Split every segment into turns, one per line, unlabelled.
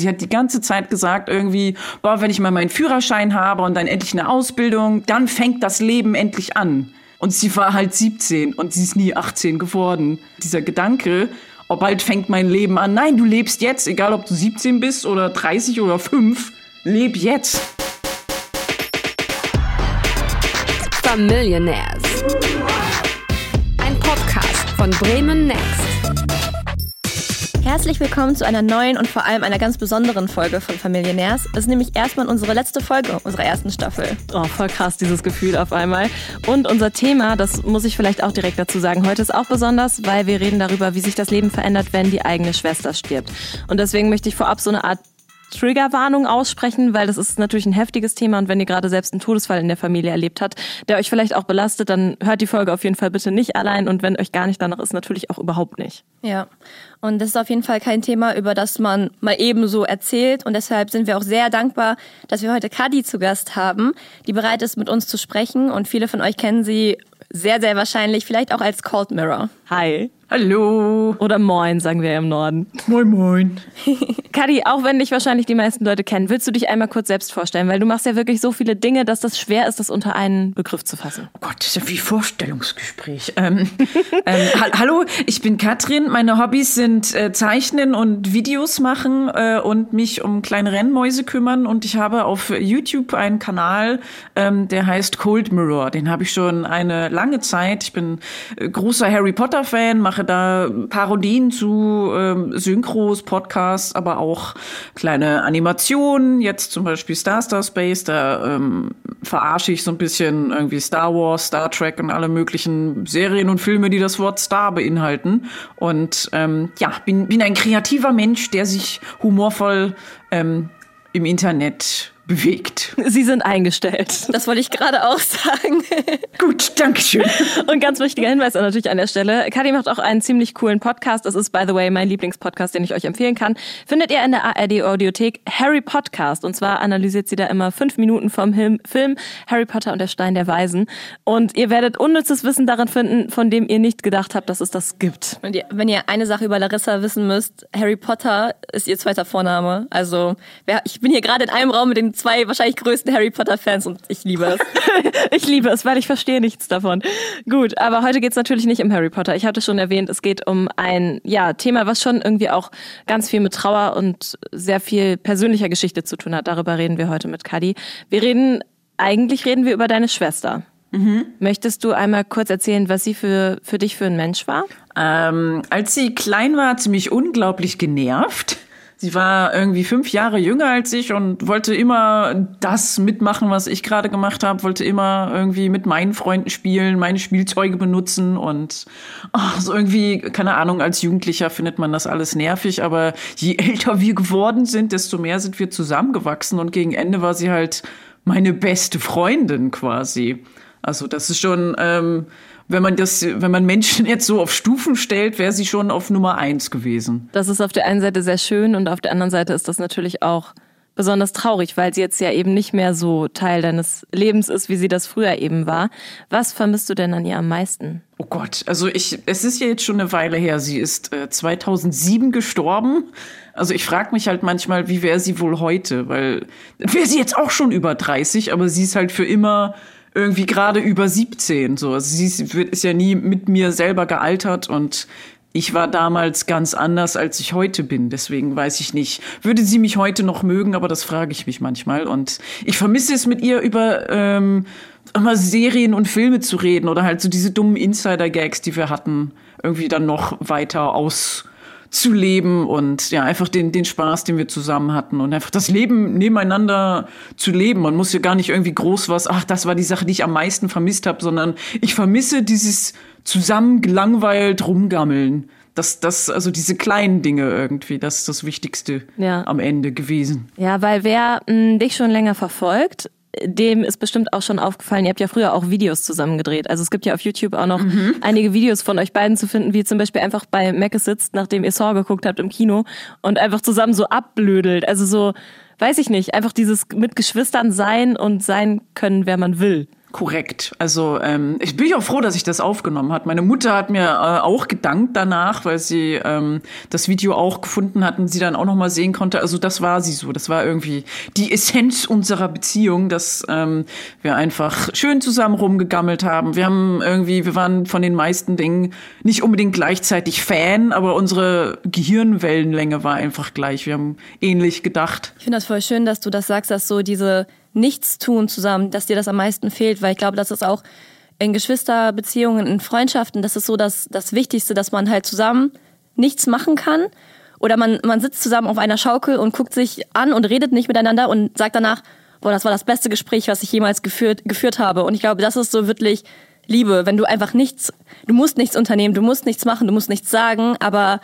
Sie hat die ganze Zeit gesagt irgendwie, boah, wenn ich mal meinen Führerschein habe und dann endlich eine Ausbildung, dann fängt das Leben endlich an. Und sie war halt 17 und sie ist nie 18 geworden. Dieser Gedanke, oh, bald fängt mein Leben an. Nein, du lebst jetzt, egal ob du 17 bist oder 30 oder 5. Leb jetzt.
Familionaires. Ein Podcast von Bremen Next.
Herzlich willkommen zu einer neuen und vor allem einer ganz besonderen Folge von Familionaires. Es ist nämlich erstmal unsere letzte Folge unserer ersten Staffel.
Oh, voll krass, dieses Gefühl auf einmal. Und unser Thema, das muss ich vielleicht auch direkt dazu sagen, heute ist auch besonders, weil wir reden darüber, wie sich das Leben verändert, wenn die eigene Schwester stirbt. Und deswegen möchte ich vorab so eine Art Triggerwarnung aussprechen, weil das ist natürlich ein heftiges Thema und wenn ihr gerade selbst einen Todesfall in der Familie erlebt habt, der euch vielleicht auch belastet, dann hört die Folge auf jeden Fall bitte nicht allein und wenn euch gar nicht danach ist, natürlich auch überhaupt nicht.
Ja, und das ist auf jeden Fall kein Thema, über das man mal ebenso erzählt und deshalb sind wir auch sehr dankbar, dass wir heute Kadi zu Gast haben, die bereit ist, mit uns zu sprechen und viele von euch kennen sie sehr, sehr wahrscheinlich vielleicht auch als Cold Mirror.
Hi.
Hallo.
Oder Moin, sagen wir im Norden.
Moin, moin.
Kadi, auch wenn dich wahrscheinlich die meisten Leute kennen, willst du dich einmal kurz selbst vorstellen? Weil du machst ja wirklich so viele Dinge, dass das schwer ist, das unter einen Begriff zu fassen.
Oh Gott, das ist ja wie Vorstellungsgespräch. Ähm, ähm, ha hallo, ich bin Katrin. Meine Hobbys sind äh, Zeichnen und Videos machen äh, und mich um kleine Rennmäuse kümmern. Und ich habe auf YouTube einen Kanal, ähm, der heißt Cold Mirror. Den habe ich schon eine lange Zeit. Ich bin äh, großer Harry Potter-Fan, mache da Parodien zu ähm, Synchros, Podcasts, aber auch kleine Animationen. Jetzt zum Beispiel Star Star Space, da ähm, verarsche ich so ein bisschen irgendwie Star Wars, Star Trek und alle möglichen Serien und Filme, die das Wort Star beinhalten. Und ähm, ja, bin, bin ein kreativer Mensch, der sich humorvoll ähm, im Internet bewegt.
Sie sind eingestellt.
Das wollte ich gerade auch sagen.
Gut, danke schön.
Und ganz wichtiger Hinweis natürlich an der Stelle. Kadi macht auch einen ziemlich coolen Podcast. Das ist, by the way, mein Lieblingspodcast, den ich euch empfehlen kann. Findet ihr in der ARD Audiothek Harry Podcast. Und zwar analysiert sie da immer fünf Minuten vom Film Harry Potter und der Stein der Weisen. Und ihr werdet unnützes Wissen darin finden, von dem ihr nicht gedacht habt, dass es das gibt.
Und ihr, wenn ihr eine Sache über Larissa wissen müsst, Harry Potter ist ihr zweiter Vorname. Also ich bin hier gerade in einem Raum mit den zwei wahrscheinlich größten Harry Potter-Fans und ich liebe es.
ich liebe es, weil ich verstehe nichts davon. Gut, aber heute geht es natürlich nicht um Harry Potter. Ich hatte schon erwähnt, es geht um ein ja, Thema, was schon irgendwie auch ganz viel mit Trauer und sehr viel persönlicher Geschichte zu tun hat. Darüber reden wir heute mit Kadi. Wir reden, eigentlich reden wir über deine Schwester. Mhm. Möchtest du einmal kurz erzählen, was sie für, für dich für ein Mensch war?
Ähm, als sie klein war, hat sie mich unglaublich genervt. Sie war irgendwie fünf Jahre jünger als ich und wollte immer das mitmachen, was ich gerade gemacht habe, wollte immer irgendwie mit meinen Freunden spielen, meine Spielzeuge benutzen und ach, so irgendwie, keine Ahnung, als Jugendlicher findet man das alles nervig, aber je älter wir geworden sind, desto mehr sind wir zusammengewachsen und gegen Ende war sie halt meine beste Freundin quasi. Also das ist schon ähm, wenn man das, wenn man Menschen jetzt so auf Stufen stellt, wäre sie schon auf Nummer eins gewesen.
Das ist auf der einen Seite sehr schön und auf der anderen Seite ist das natürlich auch besonders traurig, weil sie jetzt ja eben nicht mehr so Teil deines Lebens ist, wie sie das früher eben war. Was vermisst du denn an ihr am meisten?
Oh Gott, also ich, es ist ja jetzt schon eine Weile her. Sie ist äh, 2007 gestorben. Also ich frage mich halt manchmal, wie wäre sie wohl heute? Weil wäre sie jetzt auch schon über 30, aber sie ist halt für immer irgendwie gerade über 17. So. Also sie ist ja nie mit mir selber gealtert und ich war damals ganz anders, als ich heute bin. Deswegen weiß ich nicht, würde sie mich heute noch mögen, aber das frage ich mich manchmal. Und ich vermisse es mit ihr über ähm, immer Serien und Filme zu reden oder halt so diese dummen Insider-Gags, die wir hatten, irgendwie dann noch weiter aus zu leben und ja, einfach den, den Spaß, den wir zusammen hatten und einfach das Leben nebeneinander zu leben. Man muss ja gar nicht irgendwie groß was, ach, das war die Sache, die ich am meisten vermisst habe, sondern ich vermisse dieses zusammen gelangweilt rumgammeln. Das, das, also diese kleinen Dinge irgendwie, das ist das Wichtigste ja. am Ende gewesen.
Ja, weil wer mh, dich schon länger verfolgt, dem ist bestimmt auch schon aufgefallen, ihr habt ja früher auch Videos zusammen gedreht. Also es gibt ja auf YouTube auch noch mhm. einige Videos von euch beiden zu finden, wie zum Beispiel einfach bei Mac sitzt, nachdem ihr Saw geguckt habt im Kino und einfach zusammen so abblödelt. Also so, weiß ich nicht, einfach dieses mit Geschwistern sein und sein können, wer man will.
Korrekt. Also ähm, ich bin auch froh, dass ich das aufgenommen hat. Meine Mutter hat mir äh, auch gedankt danach, weil sie ähm, das Video auch gefunden hat und sie dann auch noch mal sehen konnte. Also das war sie so. Das war irgendwie die Essenz unserer Beziehung, dass ähm, wir einfach schön zusammen rumgegammelt haben. Wir haben irgendwie, wir waren von den meisten Dingen nicht unbedingt gleichzeitig Fan, aber unsere Gehirnwellenlänge war einfach gleich. Wir haben ähnlich gedacht.
Ich finde das voll schön, dass du das sagst, dass so diese Nichtstun zusammen, dass dir das am meisten fehlt, weil ich glaube, das ist auch in Geschwisterbeziehungen, in Freundschaften, das ist so das, das Wichtigste, dass man halt zusammen nichts machen kann. Oder man, man sitzt zusammen auf einer Schaukel und guckt sich an und redet nicht miteinander und sagt danach, boah, das war das beste Gespräch, was ich jemals geführt, geführt habe. Und ich glaube, das ist so wirklich Liebe, wenn du einfach nichts, du musst nichts unternehmen, du musst nichts machen, du musst nichts sagen, aber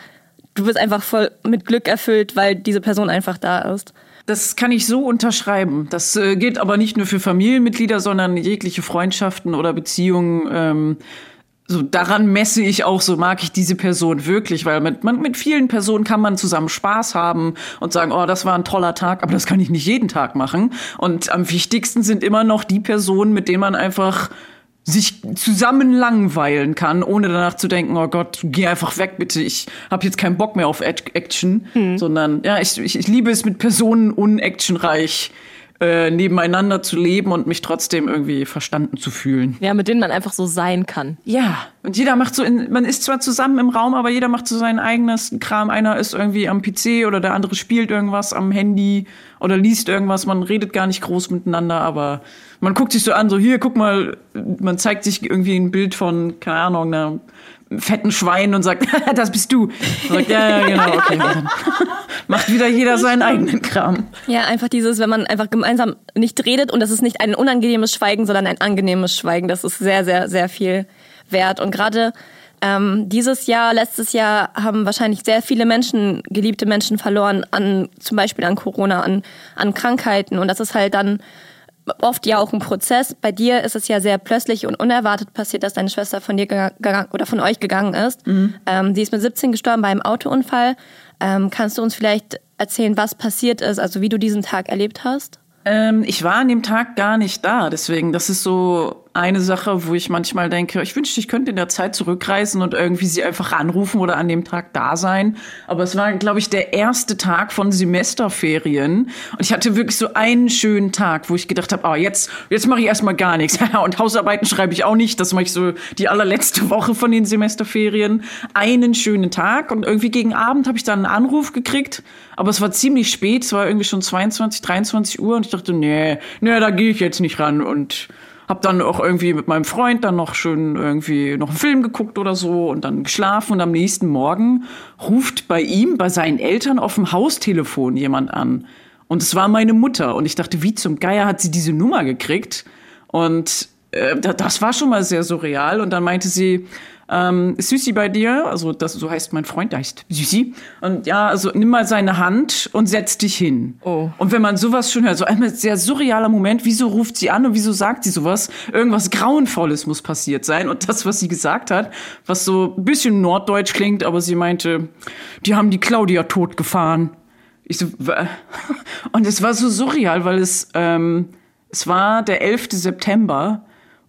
du bist einfach voll mit Glück erfüllt, weil diese Person einfach da ist.
Das kann ich so unterschreiben. Das äh, gilt aber nicht nur für Familienmitglieder, sondern jegliche Freundschaften oder Beziehungen. Ähm, so daran messe ich auch, so mag ich diese Person wirklich, weil mit, man, mit vielen Personen kann man zusammen Spaß haben und sagen, oh, das war ein toller Tag, aber das kann ich nicht jeden Tag machen. Und am wichtigsten sind immer noch die Personen, mit denen man einfach sich zusammen langweilen kann, ohne danach zu denken, oh Gott, geh einfach weg, bitte, ich habe jetzt keinen Bock mehr auf Action, hm. sondern ja, ich, ich, ich liebe es mit Personen unactionreich äh, nebeneinander zu leben und mich trotzdem irgendwie verstanden zu fühlen.
Ja, mit denen man einfach so sein kann.
Ja, und jeder macht so, in, man ist zwar zusammen im Raum, aber jeder macht so sein eigenes Kram. Einer ist irgendwie am PC oder der andere spielt irgendwas am Handy oder liest irgendwas. Man redet gar nicht groß miteinander, aber man guckt sich so an, so hier, guck mal, man zeigt sich irgendwie ein Bild von, keine Ahnung, einer fetten Schwein und sagt, das bist du. Sagt, ja, ja, genau, okay. Macht wieder jeder seinen eigenen Kram.
Ja, einfach dieses, wenn man einfach gemeinsam nicht redet und das ist nicht ein unangenehmes Schweigen, sondern ein angenehmes Schweigen, das ist sehr, sehr, sehr viel wert. Und gerade ähm, dieses Jahr, letztes Jahr haben wahrscheinlich sehr viele Menschen, geliebte Menschen verloren an zum Beispiel an Corona, an, an Krankheiten. Und das ist halt dann oft ja auch ein Prozess. Bei dir ist es ja sehr plötzlich und unerwartet passiert, dass deine Schwester von dir gegangen oder von euch gegangen ist. Mhm. Ähm, sie ist mit 17 gestorben bei einem Autounfall. Ähm, kannst du uns vielleicht erzählen, was passiert ist, also wie du diesen Tag erlebt hast?
Ähm, ich war an dem Tag gar nicht da, deswegen, das ist so eine Sache, wo ich manchmal denke, ich wünschte, ich könnte in der Zeit zurückreisen und irgendwie sie einfach anrufen oder an dem Tag da sein. Aber es war, glaube ich, der erste Tag von Semesterferien. Und ich hatte wirklich so einen schönen Tag, wo ich gedacht habe, oh, jetzt, jetzt mache ich erstmal gar nichts. und Hausarbeiten schreibe ich auch nicht. Das mache ich so die allerletzte Woche von den Semesterferien. Einen schönen Tag. Und irgendwie gegen Abend habe ich dann einen Anruf gekriegt. Aber es war ziemlich spät. Es war irgendwie schon 22, 23 Uhr. Und ich dachte, nee, nee, da gehe ich jetzt nicht ran. Und hab dann auch irgendwie mit meinem Freund dann noch schön irgendwie noch einen Film geguckt oder so und dann geschlafen und am nächsten Morgen ruft bei ihm, bei seinen Eltern auf dem Haustelefon jemand an. Und es war meine Mutter und ich dachte, wie zum Geier hat sie diese Nummer gekriegt? Und äh, das war schon mal sehr surreal und dann meinte sie, ähm, Süßi bei dir? Also das so heißt mein Freund, der heißt Süßi. Und ja, also nimm mal seine Hand und setz dich hin. Oh. Und wenn man sowas schon hört, so ein sehr surrealer Moment, wieso ruft sie an und wieso sagt sie sowas? Irgendwas Grauenvolles muss passiert sein. Und das, was sie gesagt hat, was so ein bisschen norddeutsch klingt, aber sie meinte, die haben die Claudia totgefahren. Ich so, und es war so surreal, weil es, ähm, es war der 11. September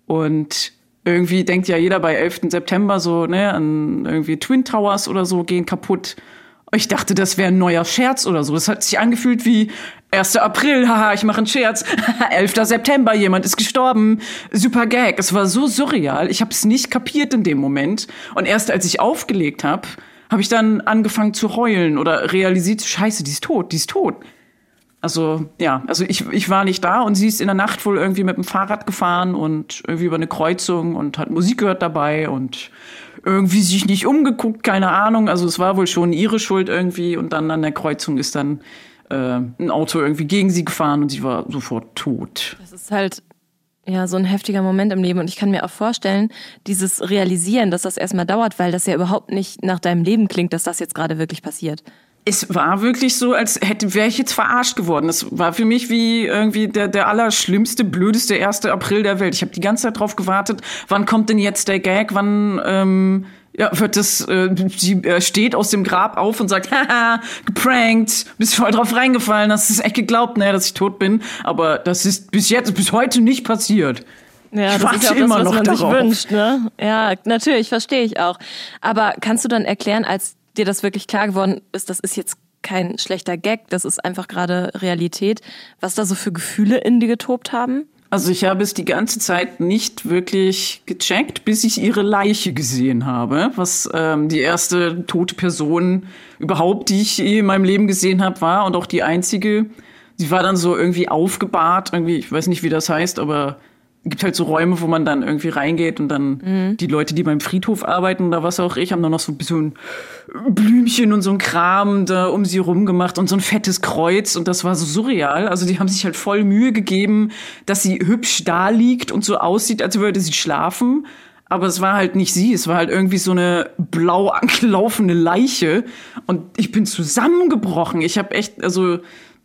und irgendwie denkt ja jeder bei 11. September so, ne, an irgendwie Twin Towers oder so gehen kaputt. Ich dachte, das wäre ein neuer Scherz oder so. Das hat sich angefühlt wie 1. April, haha, ich mache einen Scherz. 11. September, jemand ist gestorben. Super Gag. Es war so surreal. Ich habe es nicht kapiert in dem Moment. Und erst als ich aufgelegt habe, habe ich dann angefangen zu heulen oder realisiert, scheiße, die ist tot, die ist tot. Also ja, also ich, ich war nicht da und sie ist in der Nacht wohl irgendwie mit dem Fahrrad gefahren und irgendwie über eine Kreuzung und hat Musik gehört dabei und irgendwie sich nicht umgeguckt, keine Ahnung. Also es war wohl schon ihre Schuld irgendwie und dann an der Kreuzung ist dann äh, ein Auto irgendwie gegen sie gefahren und sie war sofort tot.
Das ist halt ja, so ein heftiger Moment im Leben. Und ich kann mir auch vorstellen, dieses Realisieren, dass das erstmal dauert, weil das ja überhaupt nicht nach deinem Leben klingt, dass das jetzt gerade wirklich passiert
es war wirklich so, als hätte wäre ich jetzt verarscht geworden. Es war für mich wie irgendwie der der allerschlimmste, blödeste 1. April der Welt. Ich habe die ganze Zeit drauf gewartet, wann kommt denn jetzt der Gag, wann ähm, ja, wird das, äh, sie äh, steht aus dem Grab auf und sagt, haha, geprankt, bist voll drauf reingefallen, hast es echt geglaubt, ne, dass ich tot bin. Aber das ist bis jetzt, bis heute nicht passiert.
Ja,
ich
das ist ja auch
immer
das, was
noch
man
darauf.
sich wünscht, ne? Ja, natürlich, verstehe ich auch. Aber kannst du dann erklären, als dir das wirklich klar geworden ist, das ist jetzt kein schlechter Gag, das ist einfach gerade Realität, was da so für Gefühle in dir getobt haben?
Also ich habe es die ganze Zeit nicht wirklich gecheckt, bis ich ihre Leiche gesehen habe. Was ähm, die erste tote Person überhaupt, die ich in meinem Leben gesehen habe, war und auch die einzige. Sie war dann so irgendwie aufgebahrt, irgendwie, ich weiß nicht, wie das heißt, aber gibt halt so Räume, wo man dann irgendwie reingeht und dann die Leute, die beim Friedhof arbeiten oder was auch ich, haben dann noch so ein bisschen Blümchen und so ein Kram da um sie rum gemacht und so ein fettes Kreuz und das war so surreal. Also die haben sich halt voll Mühe gegeben, dass sie hübsch da liegt und so aussieht, als würde sie schlafen. Aber es war halt nicht sie, es war halt irgendwie so eine blau angelaufene Leiche und ich bin zusammengebrochen. Ich habe echt, also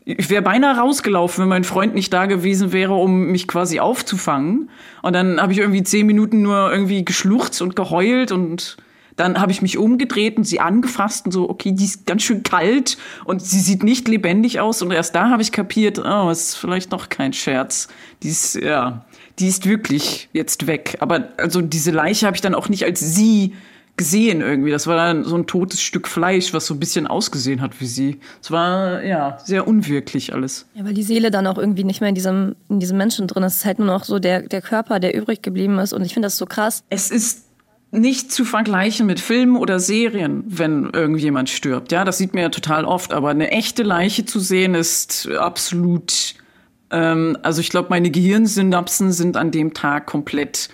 ich wäre beinahe rausgelaufen, wenn mein Freund nicht da gewesen wäre, um mich quasi aufzufangen. Und dann habe ich irgendwie zehn Minuten nur irgendwie geschluchzt und geheult und dann habe ich mich umgedreht und sie angefasst und so, okay, die ist ganz schön kalt und sie sieht nicht lebendig aus. Und erst da habe ich kapiert, oh, es ist vielleicht noch kein Scherz. Die ist, ja, die ist wirklich jetzt weg. Aber also diese Leiche habe ich dann auch nicht als sie gesehen irgendwie. Das war dann so ein totes Stück Fleisch, was so ein bisschen ausgesehen hat wie sie. Es war, ja, sehr unwirklich alles.
Ja, weil die Seele dann auch irgendwie nicht mehr in diesem, in diesem Menschen drin ist. Es ist halt nur noch so der, der Körper, der übrig geblieben ist. Und ich finde das so krass.
Es ist nicht zu vergleichen mit Filmen oder Serien, wenn irgendjemand stirbt. Ja, das sieht man ja total oft. Aber eine echte Leiche zu sehen ist absolut. Ähm, also ich glaube, meine Gehirnsynapsen sind an dem Tag komplett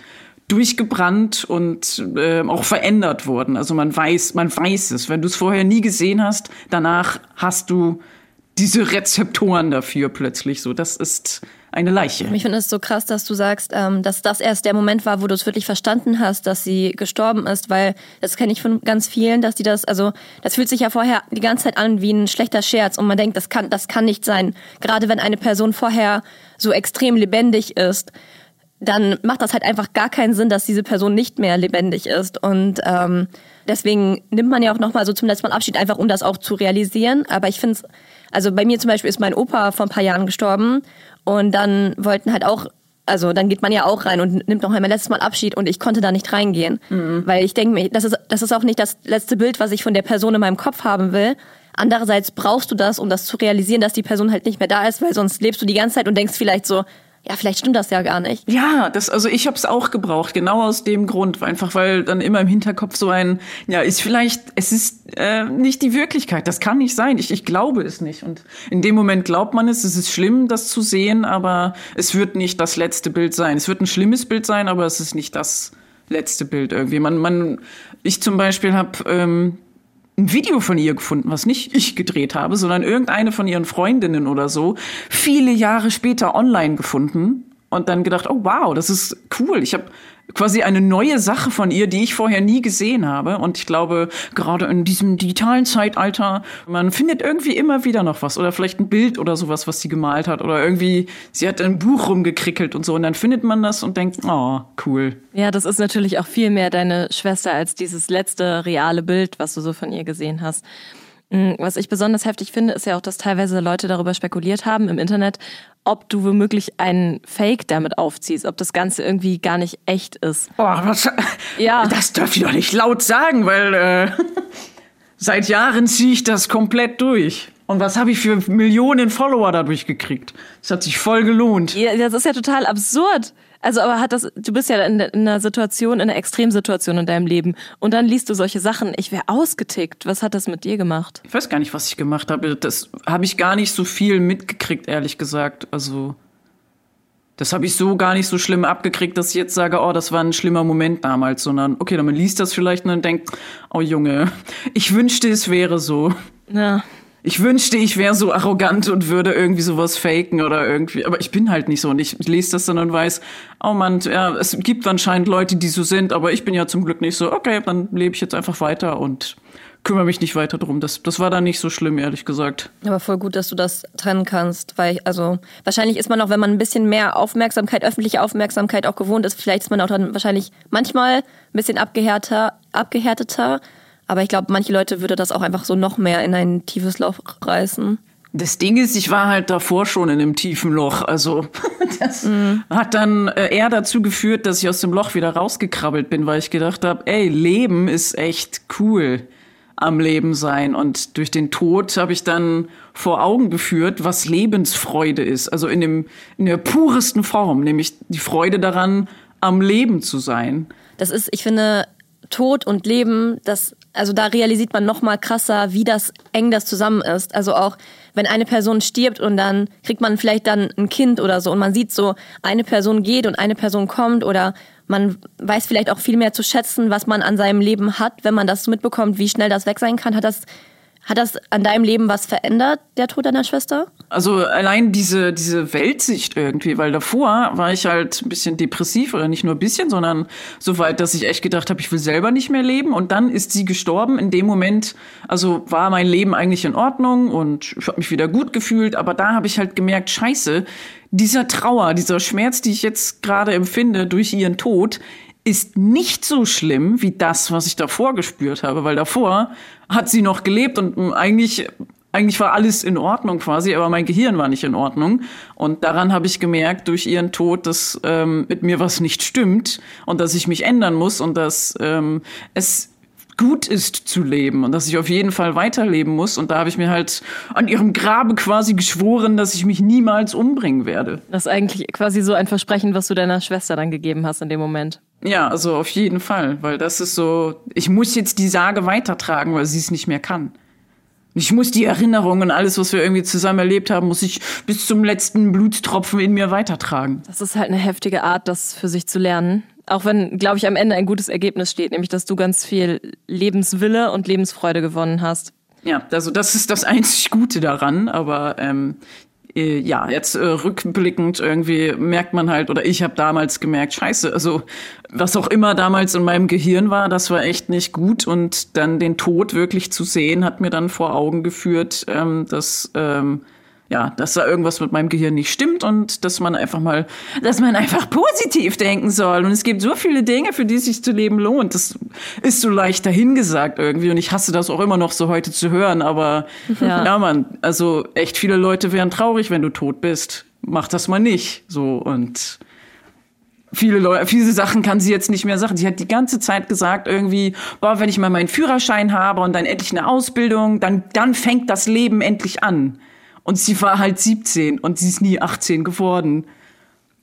durchgebrannt und äh, auch verändert worden. Also man weiß, man weiß es. Wenn du es vorher nie gesehen hast, danach hast du diese Rezeptoren dafür plötzlich. So, das ist eine Leiche.
Ich finde es so krass, dass du sagst, ähm, dass das erst der Moment war, wo du es wirklich verstanden hast, dass sie gestorben ist, weil das kenne ich von ganz vielen, dass die das, also das fühlt sich ja vorher die ganze Zeit an wie ein schlechter Scherz und man denkt, das kann, das kann nicht sein. Gerade wenn eine Person vorher so extrem lebendig ist, dann macht das halt einfach gar keinen Sinn, dass diese Person nicht mehr lebendig ist und ähm, deswegen nimmt man ja auch nochmal so zum letzten Mal Abschied, einfach um das auch zu realisieren. Aber ich finde es, also bei mir zum Beispiel ist mein Opa vor ein paar Jahren gestorben und dann wollten halt auch, also dann geht man ja auch rein und nimmt noch einmal letztes Mal Abschied und ich konnte da nicht reingehen. Weil ich denke mir, das ist, das ist auch nicht das letzte Bild, was ich von der Person in meinem Kopf haben will. Andererseits brauchst du das, um das zu realisieren, dass die Person halt nicht mehr da ist, weil sonst lebst du die ganze Zeit und denkst vielleicht so, ja, vielleicht stimmt das ja gar nicht.
Ja, das, also ich habe es auch gebraucht, genau aus dem Grund, einfach weil dann immer im Hinterkopf so ein, ja, ist vielleicht, es ist äh, nicht die Wirklichkeit, das kann nicht sein, ich, ich glaube es nicht. Und in dem Moment glaubt man es, es ist schlimm, das zu sehen, aber es wird nicht das letzte Bild sein. Es wird ein schlimmes Bild sein, aber es ist nicht das letzte Bild irgendwie. Man, man, ich zum Beispiel habe ähm, ein Video von ihr gefunden, was nicht ich gedreht habe, sondern irgendeine von ihren Freundinnen oder so, viele Jahre später online gefunden und dann gedacht, oh wow, das ist cool. Ich habe quasi eine neue Sache von ihr, die ich vorher nie gesehen habe. Und ich glaube, gerade in diesem digitalen Zeitalter, man findet irgendwie immer wieder noch was. Oder vielleicht ein Bild oder sowas, was sie gemalt hat. Oder irgendwie, sie hat ein Buch rumgekrickelt und so. Und dann findet man das und denkt, oh, cool.
Ja, das ist natürlich auch viel mehr deine Schwester als dieses letzte reale Bild, was du so von ihr gesehen hast. Mm, Was ich besonders heftig finde, ist ja auch, dass teilweise Leute darüber spekuliert haben im Internet, ob du womöglich einen Fake damit aufziehst, ob das Ganze irgendwie gar nicht echt ist.
Oh, was,
Ja.
Das darf ich doch nicht laut sagen, weil äh, seit Jahren ziehe ich das komplett durch. Und was habe ich für Millionen Follower dadurch gekriegt? Das hat sich voll gelohnt.
Ja, das ist ja total absurd. Also, aber hat das, du bist ja in, in einer Situation, in einer Extremsituation in deinem Leben und dann liest du solche Sachen. Ich wäre ausgetickt. Was hat das mit dir gemacht?
Ich weiß gar nicht, was ich gemacht habe. Das habe ich gar nicht so viel mitgekriegt, ehrlich gesagt. Also, das habe ich so gar nicht so schlimm abgekriegt, dass ich jetzt sage, oh, das war ein schlimmer Moment damals, sondern okay, dann man liest das vielleicht und dann denkt, oh Junge, ich wünschte, es wäre so.
Ja.
Ich wünschte, ich wäre so arrogant und würde irgendwie sowas faken oder irgendwie, aber ich bin halt nicht so und ich lese das dann und weiß, oh Mann, ja, es gibt anscheinend Leute, die so sind, aber ich bin ja zum Glück nicht so, okay, dann lebe ich jetzt einfach weiter und kümmere mich nicht weiter drum. Das, das war dann nicht so schlimm, ehrlich gesagt.
Aber voll gut, dass du das trennen kannst, weil also wahrscheinlich ist man auch, wenn man ein bisschen mehr Aufmerksamkeit, öffentliche Aufmerksamkeit auch gewohnt ist, vielleicht ist man auch dann wahrscheinlich manchmal ein bisschen abgehärter, abgehärteter. Aber ich glaube, manche Leute würde das auch einfach so noch mehr in ein tiefes Loch reißen.
Das Ding ist, ich war halt davor schon in einem tiefen Loch. Also das mhm. hat dann äh, eher dazu geführt, dass ich aus dem Loch wieder rausgekrabbelt bin, weil ich gedacht habe, ey, Leben ist echt cool am Leben sein. Und durch den Tod habe ich dann vor Augen geführt, was Lebensfreude ist. Also in, dem, in der puresten Form, nämlich die Freude daran, am Leben zu sein.
Das ist, ich finde, Tod und Leben, das, also da realisiert man noch mal krasser, wie das eng das zusammen ist. Also auch wenn eine Person stirbt und dann kriegt man vielleicht dann ein Kind oder so und man sieht so, eine Person geht und eine Person kommt oder man weiß vielleicht auch viel mehr zu schätzen, was man an seinem Leben hat, wenn man das mitbekommt, wie schnell das weg sein kann. Hat das hat das an deinem Leben was verändert, der Tod deiner Schwester?
Also allein diese, diese Weltsicht irgendwie, weil davor war ich halt ein bisschen depressiv oder nicht nur ein bisschen, sondern so weit, dass ich echt gedacht habe, ich will selber nicht mehr leben. Und dann ist sie gestorben. In dem Moment, also war mein Leben eigentlich in Ordnung und ich habe mich wieder gut gefühlt. Aber da habe ich halt gemerkt, scheiße, dieser Trauer, dieser Schmerz, die ich jetzt gerade empfinde durch ihren Tod, ist nicht so schlimm wie das, was ich davor gespürt habe, weil davor hat sie noch gelebt und eigentlich eigentlich war alles in Ordnung quasi, aber mein Gehirn war nicht in Ordnung. Und daran habe ich gemerkt durch ihren Tod, dass ähm, mit mir was nicht stimmt und dass ich mich ändern muss und dass ähm, es gut ist zu leben und dass ich auf jeden Fall weiterleben muss. Und da habe ich mir halt an ihrem Grabe quasi geschworen, dass ich mich niemals umbringen werde.
Das ist eigentlich quasi so ein Versprechen, was du deiner Schwester dann gegeben hast in dem Moment.
Ja, also auf jeden Fall, weil das ist so, ich muss jetzt die Sage weitertragen, weil sie es nicht mehr kann. Ich muss die Erinnerungen und alles, was wir irgendwie zusammen erlebt haben, muss ich bis zum letzten Blutstropfen in mir weitertragen.
Das ist halt eine heftige Art, das für sich zu lernen. Auch wenn, glaube ich, am Ende ein gutes Ergebnis steht, nämlich dass du ganz viel Lebenswille und Lebensfreude gewonnen hast.
Ja, also das ist das einzig Gute daran, aber ähm, äh, ja, jetzt äh, rückblickend irgendwie merkt man halt, oder ich habe damals gemerkt, scheiße, also was auch immer damals in meinem Gehirn war, das war echt nicht gut. Und dann den Tod wirklich zu sehen, hat mir dann vor Augen geführt, ähm, dass ähm, ja, dass da irgendwas mit meinem Gehirn nicht stimmt und dass man einfach mal, dass man einfach positiv denken soll. Und es gibt so viele Dinge, für die es sich zu leben lohnt. Das ist so leicht dahingesagt irgendwie. Und ich hasse das auch immer noch so heute zu hören. Aber ja, ja man, also echt viele Leute wären traurig, wenn du tot bist. Mach das mal nicht. So und viele Leute, viele Sachen kann sie jetzt nicht mehr sagen. Sie hat die ganze Zeit gesagt irgendwie, boah, wenn ich mal meinen Führerschein habe und dann endlich eine Ausbildung, dann, dann fängt das Leben endlich an. Und sie war halt 17 und sie ist nie 18 geworden.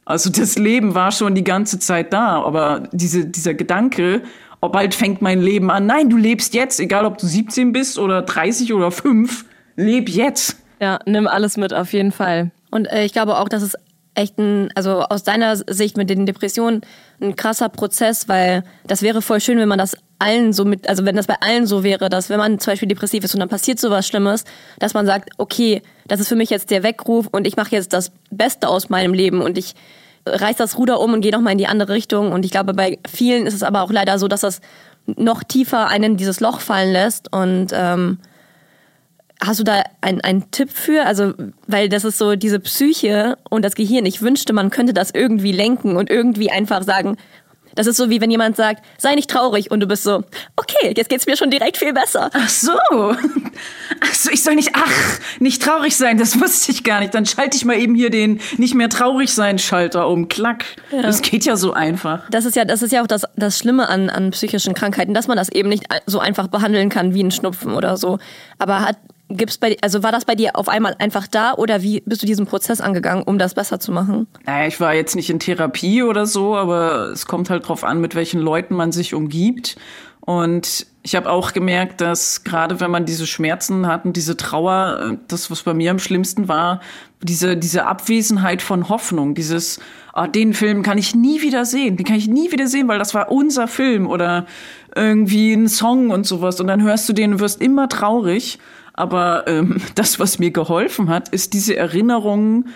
Also das Leben war schon die ganze Zeit da, aber diese, dieser Gedanke, ob bald fängt mein Leben an. Nein, du lebst jetzt, egal ob du 17 bist oder 30 oder 5, leb jetzt.
Ja, nimm alles mit auf jeden Fall.
Und äh, ich glaube auch, dass es echt ein, also aus deiner Sicht mit den Depressionen ein krasser Prozess, weil das wäre voll schön, wenn man das allen so mit, also wenn das bei allen so wäre, dass wenn man zum Beispiel depressiv ist und dann passiert sowas Schlimmes, dass man sagt, okay, das ist für mich jetzt der Weckruf und ich mache jetzt das Beste aus meinem Leben und ich reiß das Ruder um und gehe nochmal in die andere Richtung. Und ich glaube, bei vielen ist es aber auch leider so, dass das noch tiefer einen in dieses Loch fallen lässt und ähm, Hast du da einen Tipp für? Also, weil das ist so diese Psyche und das Gehirn. Ich wünschte, man könnte das irgendwie lenken und irgendwie einfach sagen, das ist so wie wenn jemand sagt, sei nicht traurig und du bist so, okay, jetzt geht's mir schon direkt viel besser.
Ach so. Ach so, ich soll nicht, ach, nicht traurig sein, das wusste ich gar nicht. Dann schalte ich mal eben hier den nicht mehr traurig sein Schalter um. Klack. Ja. Das geht ja so einfach.
Das ist ja, das ist ja auch das, das Schlimme an, an psychischen Krankheiten, dass man das eben nicht so einfach behandeln kann wie ein Schnupfen oder so. Aber hat, Gibt's bei, also war das bei dir auf einmal einfach da oder wie bist du diesen Prozess angegangen, um das besser zu machen?
Naja, ich war jetzt nicht in Therapie oder so, aber es kommt halt drauf an, mit welchen Leuten man sich umgibt. Und ich habe auch gemerkt, dass gerade wenn man diese Schmerzen hat und diese Trauer, das, was bei mir am schlimmsten war, diese, diese Abwesenheit von Hoffnung, dieses, oh, den Film kann ich nie wieder sehen, den kann ich nie wieder sehen, weil das war unser Film oder irgendwie ein Song und sowas. Und dann hörst du den und wirst immer traurig. Aber ähm, das, was mir geholfen hat, ist diese Erinnerungen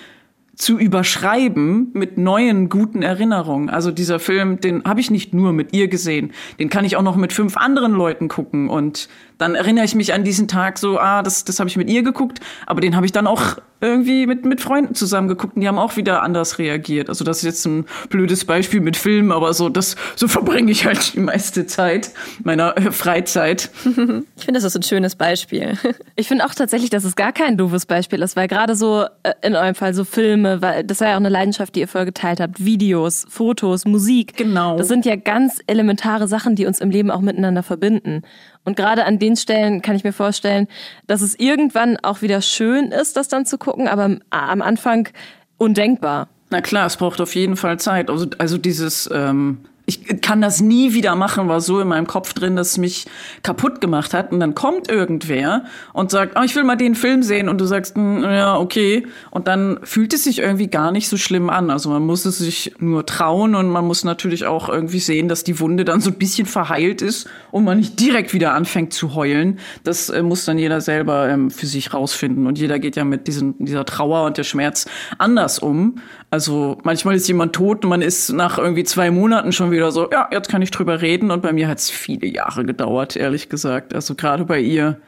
zu überschreiben mit neuen guten Erinnerungen. Also dieser Film, den habe ich nicht nur mit ihr gesehen, den kann ich auch noch mit fünf anderen Leuten gucken und dann erinnere ich mich an diesen Tag so, ah, das, das habe ich mit ihr geguckt, aber den habe ich dann auch irgendwie mit, mit Freunden zusammengeguckt und die haben auch wieder anders reagiert. Also das ist jetzt ein blödes Beispiel mit Filmen, aber so, das, so verbringe ich halt die meiste Zeit meiner äh, Freizeit.
Ich finde, das ist ein schönes Beispiel.
Ich finde auch tatsächlich, dass es gar kein doofes Beispiel ist, weil gerade so äh, in eurem Fall so Filme, weil das war ja auch eine Leidenschaft, die ihr vorher geteilt habt, Videos, Fotos, Musik.
Genau.
Das sind ja ganz elementare Sachen, die uns im Leben auch miteinander verbinden. Und gerade an den Stellen kann ich mir vorstellen, dass es irgendwann auch wieder schön ist, das dann zu gucken, aber am Anfang undenkbar.
Na klar, es braucht auf jeden Fall Zeit. Also, also dieses ähm, ich kann das nie wieder machen, war so in meinem Kopf drin, dass es mich kaputt gemacht hat. Und dann kommt irgendwer und sagt, oh, ich will mal den Film sehen. Und du sagst, hm, ja, okay. Und dann fühlt es sich irgendwie gar nicht so schlimm an. Also man muss es sich nur trauen und man muss natürlich auch irgendwie sehen, dass die Wunde dann so ein bisschen verheilt ist und man nicht direkt wieder anfängt zu heulen. Das äh, muss dann jeder selber ähm, für sich rausfinden. Und jeder geht ja mit diesen, dieser Trauer und der Schmerz anders um. Also manchmal ist jemand tot und man ist nach irgendwie zwei Monaten schon wieder so, ja, jetzt kann ich drüber reden. Und bei mir hat es viele Jahre gedauert, ehrlich gesagt. Also gerade bei ihr,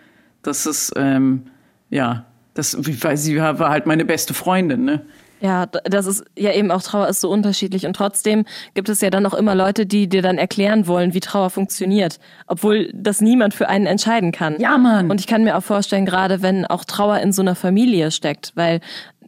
das ist, ähm, ja, das, weil sie war halt meine beste Freundin, ne?
Ja, das ist ja eben auch Trauer ist so unterschiedlich und trotzdem gibt es ja dann auch immer Leute, die dir dann erklären wollen, wie Trauer funktioniert, obwohl das niemand für einen entscheiden kann.
Ja, Mann.
Und ich kann mir auch vorstellen, gerade wenn auch Trauer in so einer Familie steckt, weil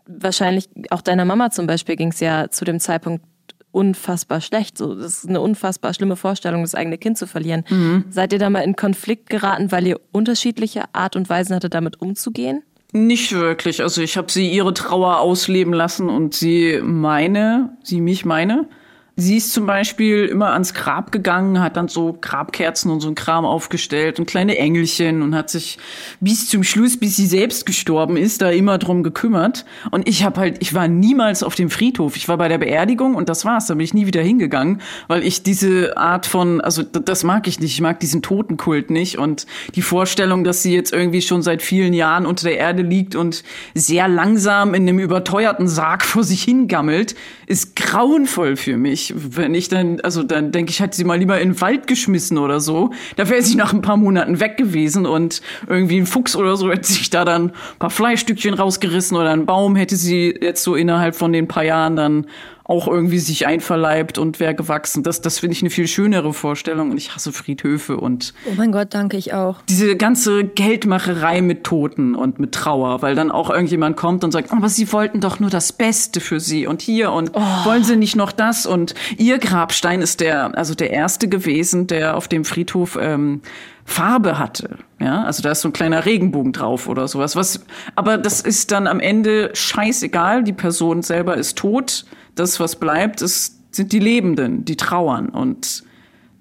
wahrscheinlich auch deiner Mama zum Beispiel ging es ja zu dem Zeitpunkt unfassbar schlecht. So, das ist eine unfassbar schlimme Vorstellung, das eigene Kind zu verlieren. Mhm. Seid ihr da mal in Konflikt geraten, weil ihr unterschiedliche Art und Weisen hatte, damit umzugehen?
Nicht wirklich. Also ich habe sie ihre Trauer ausleben lassen und sie meine, sie mich meine. Sie ist zum Beispiel immer ans Grab gegangen, hat dann so Grabkerzen und so ein Kram aufgestellt und kleine Engelchen und hat sich bis zum Schluss, bis sie selbst gestorben ist, da immer drum gekümmert. Und ich habe halt, ich war niemals auf dem Friedhof. Ich war bei der Beerdigung und das war's. Da bin ich nie wieder hingegangen, weil ich diese Art von, also das mag ich nicht. Ich mag diesen Totenkult nicht und die Vorstellung, dass sie jetzt irgendwie schon seit vielen Jahren unter der Erde liegt und sehr langsam in einem überteuerten Sarg vor sich hingammelt, ist grauenvoll für mich ich, wenn ich dann, also dann denke ich, hätte sie mal lieber in den Wald geschmissen oder so. Da wäre sie nach ein paar Monaten weg gewesen und irgendwie ein Fuchs oder so hätte sich da dann ein paar Fleischstückchen rausgerissen oder ein Baum hätte sie jetzt so innerhalb von den paar Jahren dann auch irgendwie sich einverleibt und wäre gewachsen. Das, das finde ich eine viel schönere Vorstellung und ich hasse Friedhöfe und.
Oh mein Gott, danke ich auch.
Diese ganze Geldmacherei mit Toten und mit Trauer, weil dann auch irgendjemand kommt und sagt, aber sie wollten doch nur das Beste für sie und hier und oh. wollen sie nicht noch das und ihr Grabstein ist der, also der erste gewesen, der auf dem Friedhof ähm, Farbe hatte. Ja, also da ist so ein kleiner Regenbogen drauf oder sowas. Was, aber das ist dann am Ende scheißegal. Die Person selber ist tot das, was bleibt, ist, sind die Lebenden, die trauern. Und